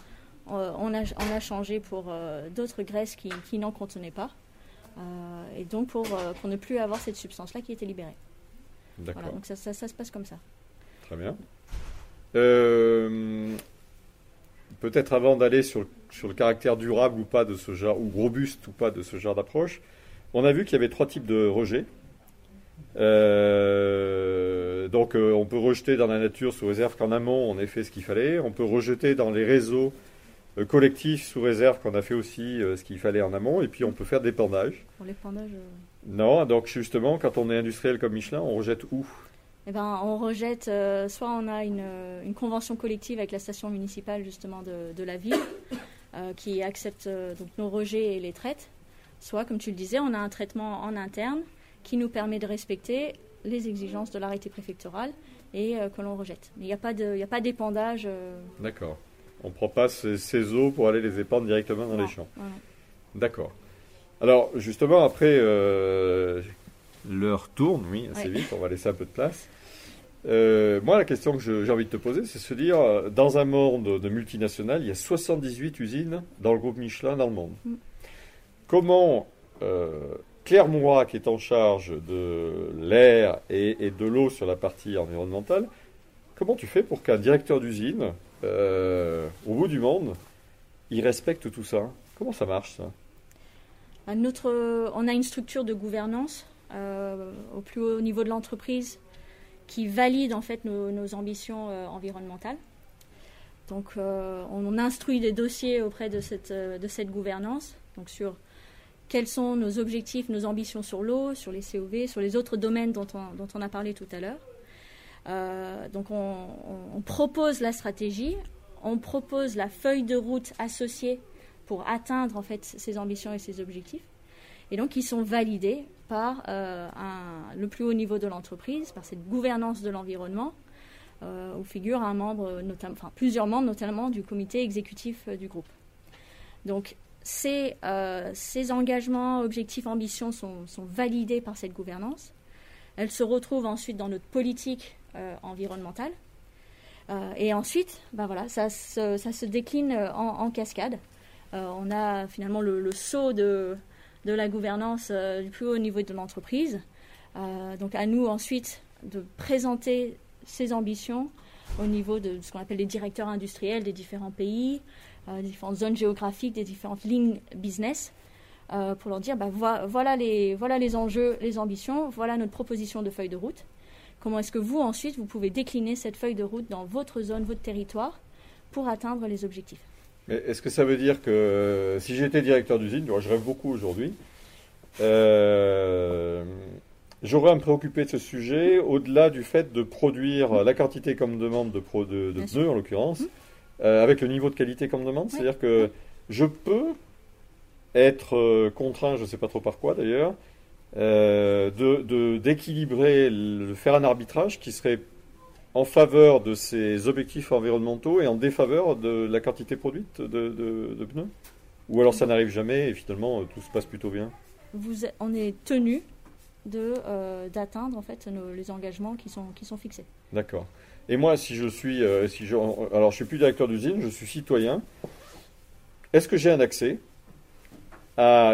Euh, on, a, on a changé pour d'autres graisses qui, qui n'en contenaient pas. et donc, pour, pour ne plus avoir cette substance-là qui était libérée. D'accord. donc, ça, ça, se passe comme ça. Très bien. Peut-être avant d'aller sur, sur le caractère durable ou pas de ce genre, ou robuste ou pas de ce genre d'approche, on a vu qu'il y avait trois types de rejets. Euh, donc euh, on peut rejeter dans la nature sous réserve qu'en amont on ait fait ce qu'il fallait. On peut rejeter dans les réseaux euh, collectifs sous réserve qu'on a fait aussi ce qu'il fallait en amont. Et puis on peut faire des pendages. Pour l'épandage Non, donc justement quand on est industriel comme Michelin, on rejette où? Eh ben, on rejette, soit on a une, convention collective avec la station municipale justement de, la ville [COUGHS] qui accepte donc nos rejets et les traite, soit, comme tu le disais, on a un traitement en interne qui nous permet de respecter les exigences de l'arrêté préfectoral et euh, que l'on rejette. Mais il n'y a pas d'épandage. Euh. D'accord. On ne prend pas ces, eaux pour aller les épandre directement dans les champs. D'accord. Alors, justement, après, euh, l'heure tourne, oui, assez vite, on va laisser un peu de place. moi, la question que j'ai envie de te poser, c'est se dire, dans un monde de multinationales, il y a 78 usines dans le groupe Michelin dans le monde. Mm comment euh, Claire Mourat, qui est en charge de l'air et, de l'eau sur la partie environnementale, comment tu fais pour qu'un directeur d'usine, euh, au bout du monde, il respecte tout ça? Comment ça marche ça? Notre, On a une structure de gouvernance euh, au plus haut niveau de l'entreprise qui valide en fait nos, ambitions environnementales. Donc on, instruit des dossiers auprès de cette, de cette gouvernance, donc sur quels sont nos objectifs, nos ambitions sur l'eau, sur les COV, sur les autres domaines dont on, a parlé tout à l'heure. Euh, donc on, propose la stratégie, on propose la feuille de route associée pour atteindre en fait ces ambitions et ces objectifs. Et donc, ils sont validés par euh, le plus haut niveau de l'entreprise, par cette gouvernance de l'environnement, où figure un membre, enfin, plusieurs membres, notamment du comité exécutif du groupe. Donc, ces, engagements, objectifs, ambitions sont, sont, validés par cette gouvernance. Elles se retrouvent ensuite dans notre politique environnementale euh, et ensuite, ben voilà, ça, se, ça se décline euh, en, cascade. Euh, on a finalement le, saut de, de, la gouvernance du plus haut niveau de l'entreprise. donc à nous ensuite de présenter ces ambitions au niveau de ce qu'on appelle les directeurs industriels des différents pays, des différentes zones géographiques, des différentes lignes business, pour leur dire bah, voilà, les, voilà les enjeux, les ambitions, voilà notre proposition de feuille de route. Comment est-ce que vous, ensuite, vous pouvez décliner cette feuille de route dans votre zone, votre territoire, pour atteindre les objectifs? Est-ce que ça veut dire que euh, si j'étais directeur d'usine, je rêve beaucoup aujourd'hui, euh, j'aurais à me préoccuper de ce sujet au-delà du fait de produire la quantité comme demande de, de, pneus, en l'occurrence, mmh. euh, avec le niveau de qualité comme demande. C'est-à-dire que je peux être contraint, je ne sais pas trop par quoi d'ailleurs, euh, de, d'équilibrer, de, faire un arbitrage qui serait en faveur de ces objectifs environnementaux et en défaveur de la quantité produite de, pneus. Ou alors ça n'arrive jamais et finalement tout se passe plutôt bien. Vous, On est tenu de, euh, d'atteindre en fait les engagements qui sont, qui sont fixés. D'accord. Et moi, si je suis, euh, si je, alors je suis plus directeur d'usine, je suis citoyen. Est-ce que j'ai un accès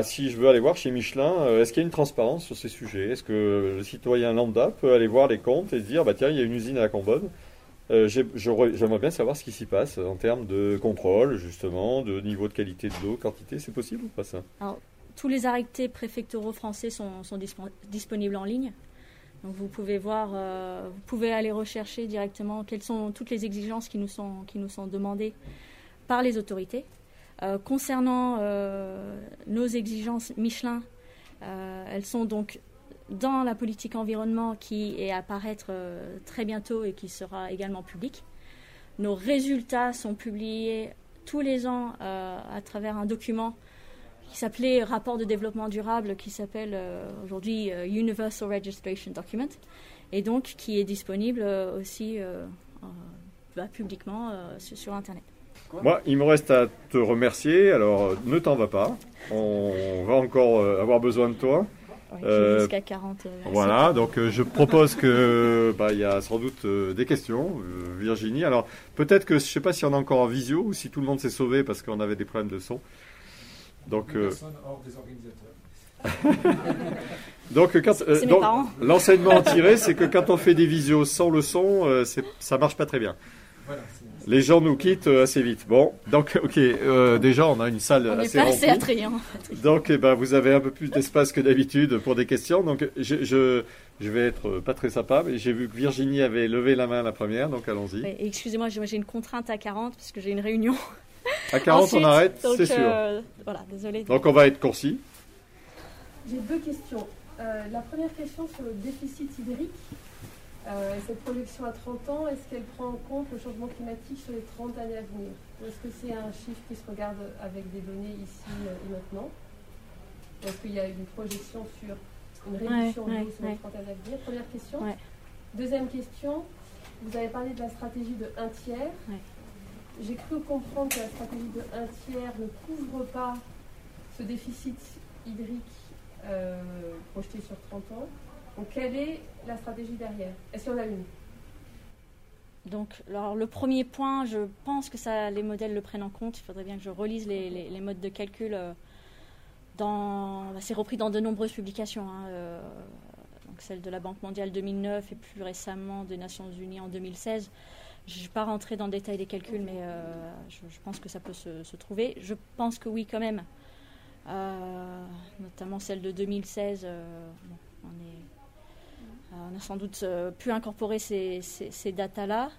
si je veux aller voir chez Michelin, euh, est-ce qu'il y a une transparence sur ces sujets? Est-ce que le citoyen lambda peut aller voir les comptes et se dire, bah tiens, il y a une usine à la Cambodge euh, J'aimerais bien savoir ce qui s'y passe en termes de contrôle, justement, de niveau de qualité de l'eau, quantité. C'est possible ou pas ça? Alors, tous les arrêtés préfectoraux français sont, disponibles en ligne. Donc vous pouvez voir, euh, vous pouvez aller rechercher directement quelles sont toutes les exigences qui nous sont, qui nous sont demandées par les autorités. Euh, concernant euh, nos exigences Michelin, elles sont donc dans la politique environnement qui est à apparaître très bientôt et qui sera également publique. Nos résultats sont publiés tous les ans à travers un document qui s'appelait rapport de développement durable, qui s'appelle aujourd'hui Universal Registration Document, et donc qui est disponible aussi bah, publiquement sur Internet. Moi, il me reste à te remercier. Alors, ne t'en va pas. On va encore euh, avoir besoin de toi. Euh, jusqu'à 40. Euh, voilà, donc je propose que [LAUGHS] bah, il y a sans doute des questions, Virginie. Alors peut-être que je sais pas si on a encore en visio ou si tout le monde s'est sauvé parce qu'on avait des problèmes de son. Donc hors des organisateurs. [LAUGHS] donc, l'enseignement tiré, c'est que quand on [LAUGHS] fait des visios sans le son, ça marche pas très bien. Voilà, les gens nous quittent euh, assez vite. Bon, donc, [LAUGHS] ok, euh, déjà, on a une salle on assez pas assez attrayant. Donc, eh ben, vous avez un peu plus d'espace que d'habitude pour des questions. Donc, je, je, je, vais être euh, pas très sympa, mais j'ai vu que Virginie avait levé la main la première, donc allons-y. Excusez-moi, j'ai une contrainte à 40 parce que j'ai une réunion. À 40, on arrête, c'est sûr. voilà, désolé. Donc, on va être concis. J'ai deux questions. la première question sur le déficit hydrique. Euh, cette projection à 30 ans, est-ce qu'elle prend en compte le changement climatique sur les 30 années à venir? Ou est-ce que c'est un chiffre qui se regarde avec des données ici euh, et maintenant? Est-ce qu'il y a une projection sur une réduction de sur les 30 années à venir? Première question. Deuxième question, vous avez parlé de la stratégie de 1 tiers. J'ai cru comprendre que la stratégie de 1 tiers ne couvre pas ce déficit hydrique euh, projeté sur 30 ans. Donc, quelle est la stratégie derrière? Est-ce qu'il y en a une? Donc, alors, le premier point, je pense que ça, les modèles le prennent en compte. Il faudrait bien que je relise les, modes de calcul. Euh, bah, c'est repris dans de nombreuses publications. Hein, euh, donc celle de la Banque mondiale 2009 et plus récemment des Nations Unies en 2016. Je ne vais pas rentrer dans le détail des calculs, mais euh, je, pense que ça peut se, trouver. Je pense que oui, quand même. notamment celle de 2016. on est euh, on a sans doute euh, pu incorporer ces, datas-là.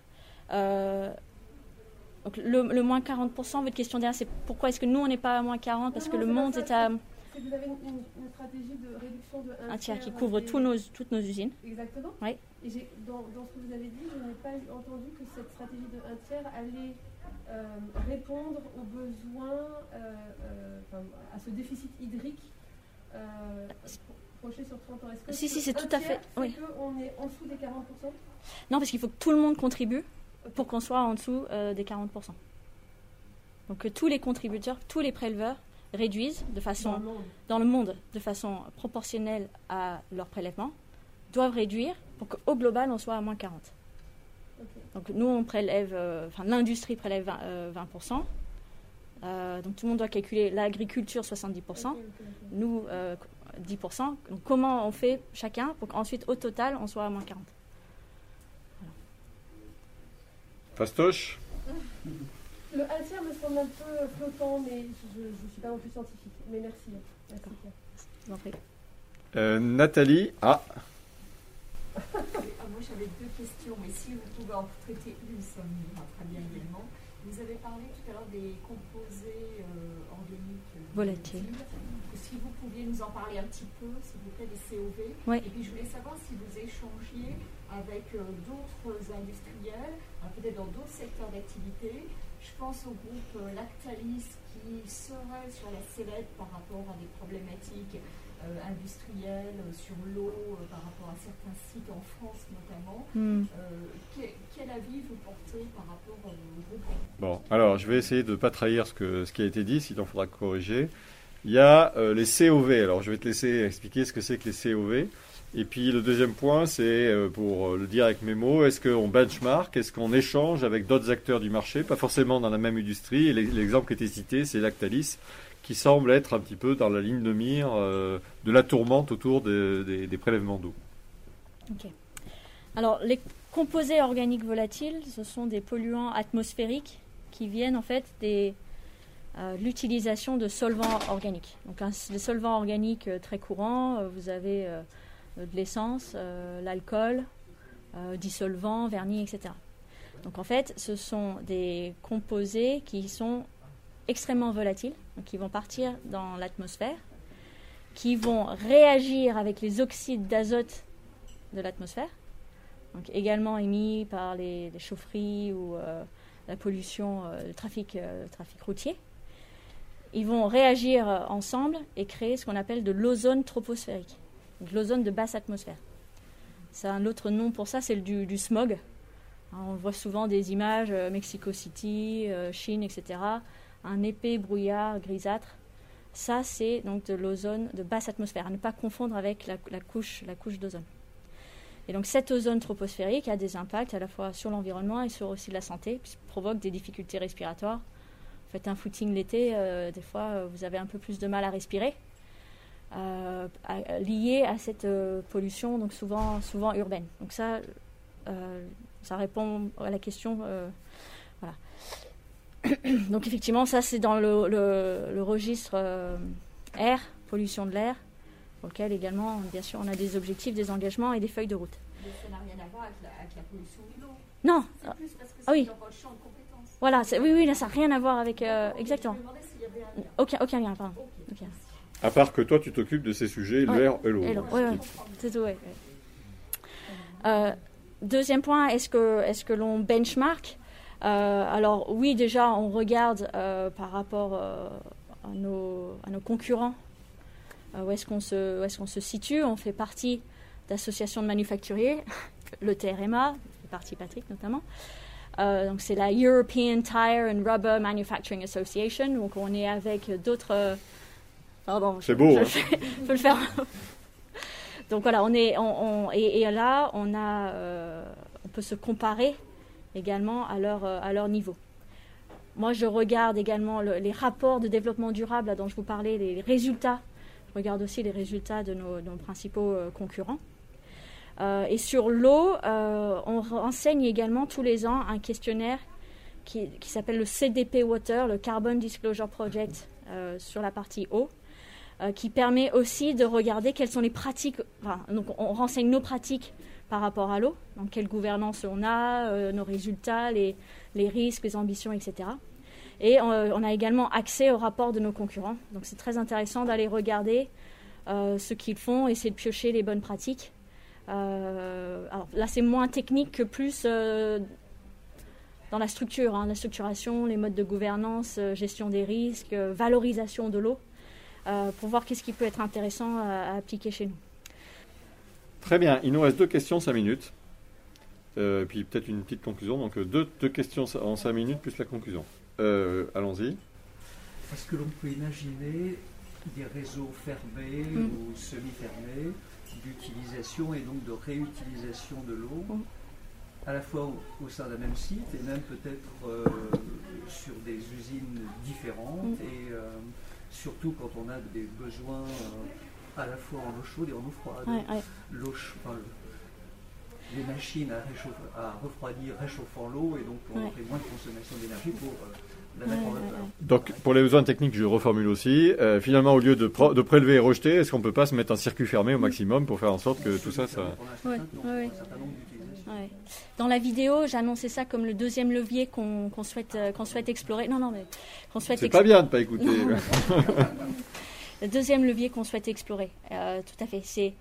Euh, donc le, moins 40%, votre question derrière, c'est pourquoi est-ce que nous, on n'est pas à moins 40 Parce que le monde est à... que vous avez une, une stratégie de réduction de un, Un tiers qui des- couvre tous nos, toutes nos usines. Exactement. Oui. Et dans, dans ce que vous avez dit, je n'ai pas entendu que cette stratégie de un tiers allait euh, répondre aux besoins, euh, euh, enfin, à ce déficit hydrique projeté sur 30 ans. Est-ce que Si, si, c'est tout à fait- fait oui. qu'on est en dessous des 40% Non, parce qu'il faut que tout le monde contribue pour qu'on soit en dessous des 40%. Donc que tous les contributeurs, tous les préleveurs réduisent de dans façon le monde dans le monde de façon proportionnelle à leur prélèvement, doivent réduire pour qu'au global on soit à moins 40. Ok. Donc nous on prélève, euh, enfin l'industrie prélève 20%, euh, 20%. Euh, donc tout le monde doit calculer l'agriculture 70%, Ok, ok, ok. nous euh, 10%. Donc comment on fait chacun pour qu'ensuite au total on soit à moins 40 Fastoche? [LAUGHS] Le un tiers me semble un peu flottant, mais je ne suis pas non plus scientifique. Mais merci. merci. Pierre. En prie. Euh, Nathalie Ah, Ah, moi j'avais deux questions, mais si vous pouvez en traiter une, ça me va très bien également. Vous avez parlé tout à l'heure des composés euh, organiques euh, Volatiles. Si vous pouviez nous en parler un petit peu, s'il vous plaît, des COV. Oui. Et puis je voulais savoir si vous échangiez avec euh, d'autres industriels, euh, peut-être dans d'autres secteurs d'activité. Je pense au groupe euh, Lactalis qui serait sur la sellette par rapport à des problématiques euh, industrielles euh, sur l'eau, euh, par rapport à certains sites en France notamment. Hmm. Euh, quel, quel avis vous portez par rapport au groupe? Bon, alors je vais essayer de ne pas trahir ce, que, ce qui a été dit, sinon il faudra corriger. Il y a euh, les COV, alors je vais te laisser expliquer ce que c'est que les COV. Et puis le deuxième point, c'est euh, pour euh, le dire avec mes mots, est-ce qu'on benchmark, est-ce qu'on échange avec d'autres acteurs du marché, pas forcément dans la même industrie. Et l'e- l'exemple qui était cité, c'est Lactalis, qui semble être un petit peu dans la ligne de mire euh, de la tourmente autour de- des- des prélèvements d'eau. Ok. Alors, les composés organiques volatiles, ce sont des polluants atmosphériques qui viennent en fait des euh, l'utilisation de solvants organiques. Donc, un, les solvants organiques très courants, vous avez de l'essence, euh, l'alcool, euh, dissolvant, vernis, etc. Donc, en fait, ce sont des composés qui sont extrêmement volatiles, qui vont partir dans l'atmosphère, qui vont réagir avec les oxydes d'azote de l'atmosphère, donc également émis par les, chaufferies ou euh, la pollution, euh, le, trafic, euh, le trafic routier. Ils vont réagir euh, ensemble et créer ce qu'on appelle de l'ozone troposphérique, donc l'ozone de basse atmosphère. C'est un autre nom pour ça, c'est du, du smog. Hein, On voit souvent des images, euh, Mexico City, euh, Chine, etc. Un épais brouillard grisâtre. Ça, c'est donc de l'ozone de basse atmosphère, à ne pas confondre avec la, couche, la couche d'ozone. Et donc cette ozone troposphérique a des impacts à la fois sur l'environnement et sur aussi la santé, puisqu'il provoque des difficultés respiratoires. Faites un footing l'été, euh, des fois vous avez un peu plus de mal à respirer, euh, à- lié à cette euh, pollution, donc souvent, souvent urbaine. Donc ça, euh, ça répond à la question. euh, voilà. [COUGHS] donc effectivement, ça c'est dans le, le- le registre euh, air, pollution de l'air pour lequel également, bien sûr, on a des objectifs, des engagements et des feuilles de route. Mais ça n'a rien à voir avec la, avec la pollution de l'eau. Non, plus parce que ah oui. dans votre champ de compétences. voilà, oui, oui, là, ça n'a rien à voir avec... euh, exactement. Je me demandais s'il y avait un lien. Aucun, aucun lien, pardon. Ok. Ok. À part que toi, tu t'occupes de ces sujets, Ouais. l'air et qui- C'est tout, ouais. Euh, deuxième point, est-ce que, est que l'on benchmark? Euh, Alors oui, déjà, on regarde euh, par rapport à, nos, à nos concurrents, où est-ce qu'on se, est-ce qu'on se situe. On fait partie d'associations de manufacturiers, [LAUGHS] le TRMA, fait partie Patrick notamment. Donc c'est la European Tire and Rubber Manufacturing Association. Donc on est avec d'autres. Pardon. C'est beau, je hein. fais- je peux le faire. [LAUGHS] Donc voilà, on est, on, on- et, et là, on a, euh, on peut se comparer également à leur, euh, à leur niveau. Moi, je regarde également le- les rapports de développement durable là, dont je vous parlais, les, résultats. Je regarde aussi les résultats de nos, de nos principaux euh, concurrents. Euh, et sur l'eau, euh, on renseigne également tous les ans un questionnaire qui, qui s'appelle le CDP Water, le Carbon Disclosure Project, sur la partie eau, qui permet aussi de regarder quelles sont les pratiques. On renseigne nos pratiques par rapport à l'eau, donc quelle gouvernance on a, euh, nos résultats, les, risques, les ambitions, etc. Et on, a également accès au rapport de nos concurrents. Donc c'est très intéressant d'aller regarder ce qu'ils font, essayer de piocher les bonnes pratiques. là, c'est moins technique que plus dans la structure, hein, la structuration, les modes de gouvernance, gestion des risques, valorisation de l'eau, pour voir qu'est-ce qui peut être intéressant à appliquer chez nous. Très bien, il nous reste deux questions, cinq minutes. Euh, puis peut-être une petite conclusion. Donc euh, deux, deux, questions en cinq minutes plus la conclusion. Euh, allons-y. Est-ce que l'on peut imaginer des réseaux fermés mm. ou semi-fermés d'utilisation et donc de réutilisation de l'eau mm. à la fois au, sein d'un même site et même peut-être sur des usines différentes mm. et surtout quand on a des besoins à la fois en eau chaude et en eau froide. L'eau, les machines à, refroidir réchauffant l'eau et donc on aurait moins de consommation d'énergie pour euh, la mettre en vapeur. Donc pour les besoins techniques, je reformule aussi. Euh, finalement, au lieu de, de, prélever et rejeter, est-ce qu'on ne peut pas se mettre un circuit fermé au maximum pour faire en sorte que tout ça... ça... Dans la vidéo, j'ai annoncé ça comme le deuxième levier qu'on souhaite, euh, qu'on souhaite explorer. Non, non, mais qu'on souhaite. C'est pas bien de pas écouter. [LAUGHS] Le deuxième levier qu'on souhaite explorer, euh, tout à fait, c'est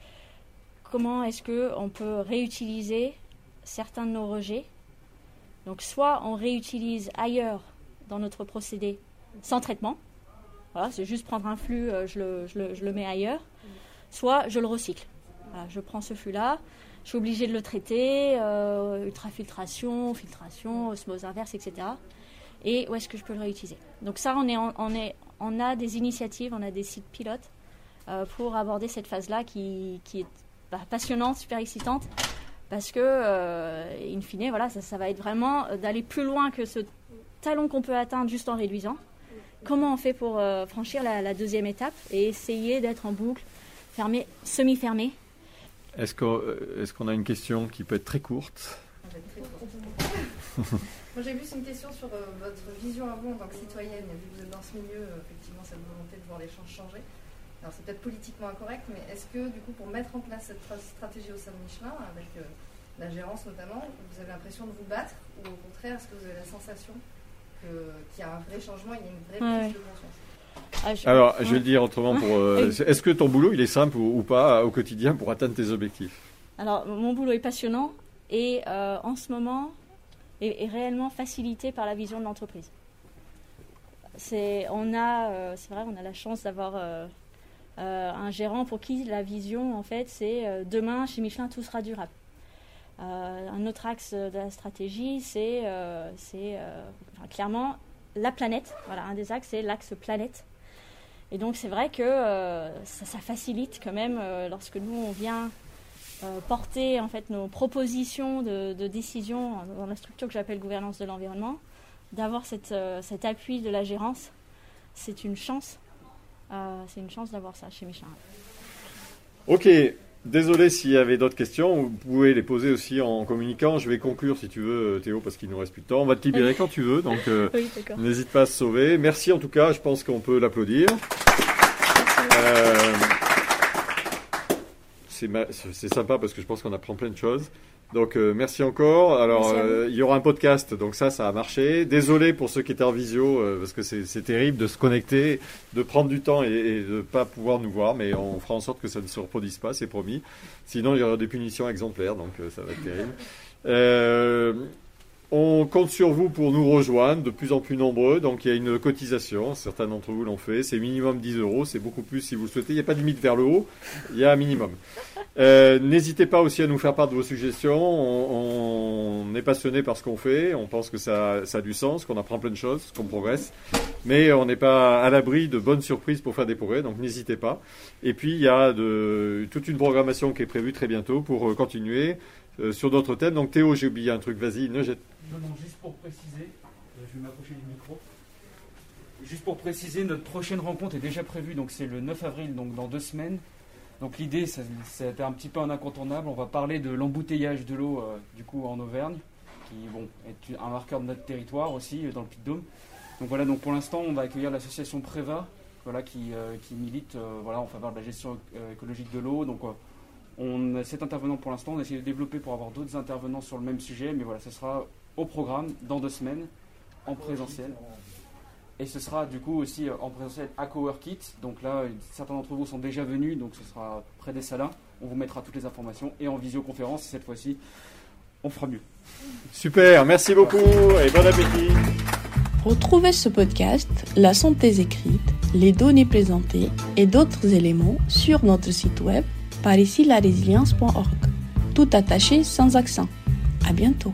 comment est-ce qu'on peut réutiliser certains de nos rejets. Donc soit on réutilise ailleurs dans notre procédé sans traitement, voilà, c'est juste prendre un flux, euh, je, le, mets ailleurs, soit je le recycle. je prends ce flux-là, je suis obligé de le traiter, euh, ultrafiltration, filtration, osmose inverse, etc. Et où est-ce que je peux le réutiliser? Donc ça, on a des initiatives, on a des sites pilotes euh, pour aborder cette phase-là qui, est bah, passionnante, super excitante, parce que, euh, in fine, voilà, ça, va être vraiment d'aller plus loin que ce talon qu'on peut atteindre juste en réduisant. Comment on fait pour franchir la, deuxième étape et essayer d'être en boucle, fermé, semi-fermé Est-ce qu'on a une question qui peut être très courte? [LAUGHS] Moi j'ai vu une question sur euh, votre vision à vous en tant que citoyenne. Vu que vous êtes dans ce milieu, euh, effectivement, cette volonté de voir les choses changer. Alors c'est peut-être politiquement incorrect, mais est-ce que du coup, pour mettre en place cette stratégie au sein de Michelin, avec euh, la gérance notamment, vous avez l'impression de vous battre ou au contraire, est-ce que vous avez la sensation qu'il y a un vrai changement, il y a une vraie prise de conscience? Ah, Alors, je vais le dire autrement. Pour, est-ce que ton boulot, il est simple ou, pas au quotidien pour atteindre tes objectifs? Alors, mon boulot est passionnant et en ce moment, est, réellement facilité par la vision de l'entreprise. C'est, on a, euh, c'est vrai, on a la chance d'avoir euh, euh, un gérant pour qui la vision, en fait, c'est demain chez Michelin tout sera durable. un autre axe de la stratégie, c'est, c'est clairement la planète. Voilà, un des axes, c'est l'axe planète. Et donc c'est vrai que ça, ça, facilite quand même lorsque nous on vient euh, porter en fait nos propositions de, décision dans la structure que j'appelle gouvernance de l'environnement, d'avoir euh, cet appui de la gérance, c'est une chance. Euh, c'est une chance d'avoir ça chez Michelin. Ok, désolé s'il y avait d'autres questions. Vous pouvez les poser aussi en communiquant. Je vais conclure si tu veux, Théo, parce qu'il nous reste plus de temps. On va te libérer quand tu veux, donc n'hésite pas à se sauver. Merci en tout cas. Je pense qu'on peut l'applaudir c'est sympa parce que je pense qu'on apprend plein de choses. Donc euh, merci encore. Alors euh, il y aura un podcast, donc ça, ça a marché. Désolé pour ceux qui étaient en visio euh, parce que c'est terrible de se connecter, de prendre du temps et, de ne pas pouvoir nous voir, mais on fera en sorte que ça ne se reproduise pas, c'est promis. Sinon il y aura des punitions exemplaires, donc ça va être terrible. On compte sur vous pour nous rejoindre, de plus en plus nombreux. Donc il y a une cotisation, certains d'entre vous l'ont fait. C'est minimum 10 euros, c'est beaucoup plus si vous le souhaitez. Il n'y a pas de limite vers le haut, il y a un minimum. Euh, n'hésitez pas aussi à nous faire part de vos suggestions. On, est passionné par ce qu'on fait, on pense que ça, a du sens, qu'on apprend plein de choses, qu'on progresse. Mais on n'est pas à l'abri de bonnes surprises pour faire des progrès, donc n'hésitez pas. Et puis il y a de, toute une programmation qui est prévue très bientôt pour euh, continuer euh, sur d'autres thèmes. Donc Théo, j'ai oublié un truc, vas-y, ne jette non, non, juste pour préciser, euh, je vais m'approcher du micro. Juste pour préciser, notre prochaine rencontre est déjà prévue, donc c'est le 9 avril, donc dans deux semaines. Donc l'idée, c'était un petit peu un incontournable. On va parler de l'embouteillage de l'eau euh, du coup en Auvergne, qui bon, est un marqueur de notre territoire aussi dans le Puy-de-Dôme. Donc voilà, donc pour l'instant, on va accueillir l'association Préva, voilà, qui, qui milite voilà, en faveur de la gestion écologique de l'eau. Donc on a cet intervenant pour l'instant, on essaie de développer pour avoir d'autres intervenants sur le même sujet, mais voilà, ce sera au programme dans deux semaines en présentiel. Et ce sera du coup aussi en présentiel à Coworkit. Donc là, certains d'entre vous sont déjà venus, donc ce sera près des salins. On vous mettra toutes les informations et en visioconférence. Cette fois-ci, on fera mieux. Super, merci beaucoup et bon appétit. Retrouvez ce podcast, la synthèse écrite, les données présentées et d'autres éléments sur notre site web par ici la résilience.org. Tout attaché sans accent. À bientôt.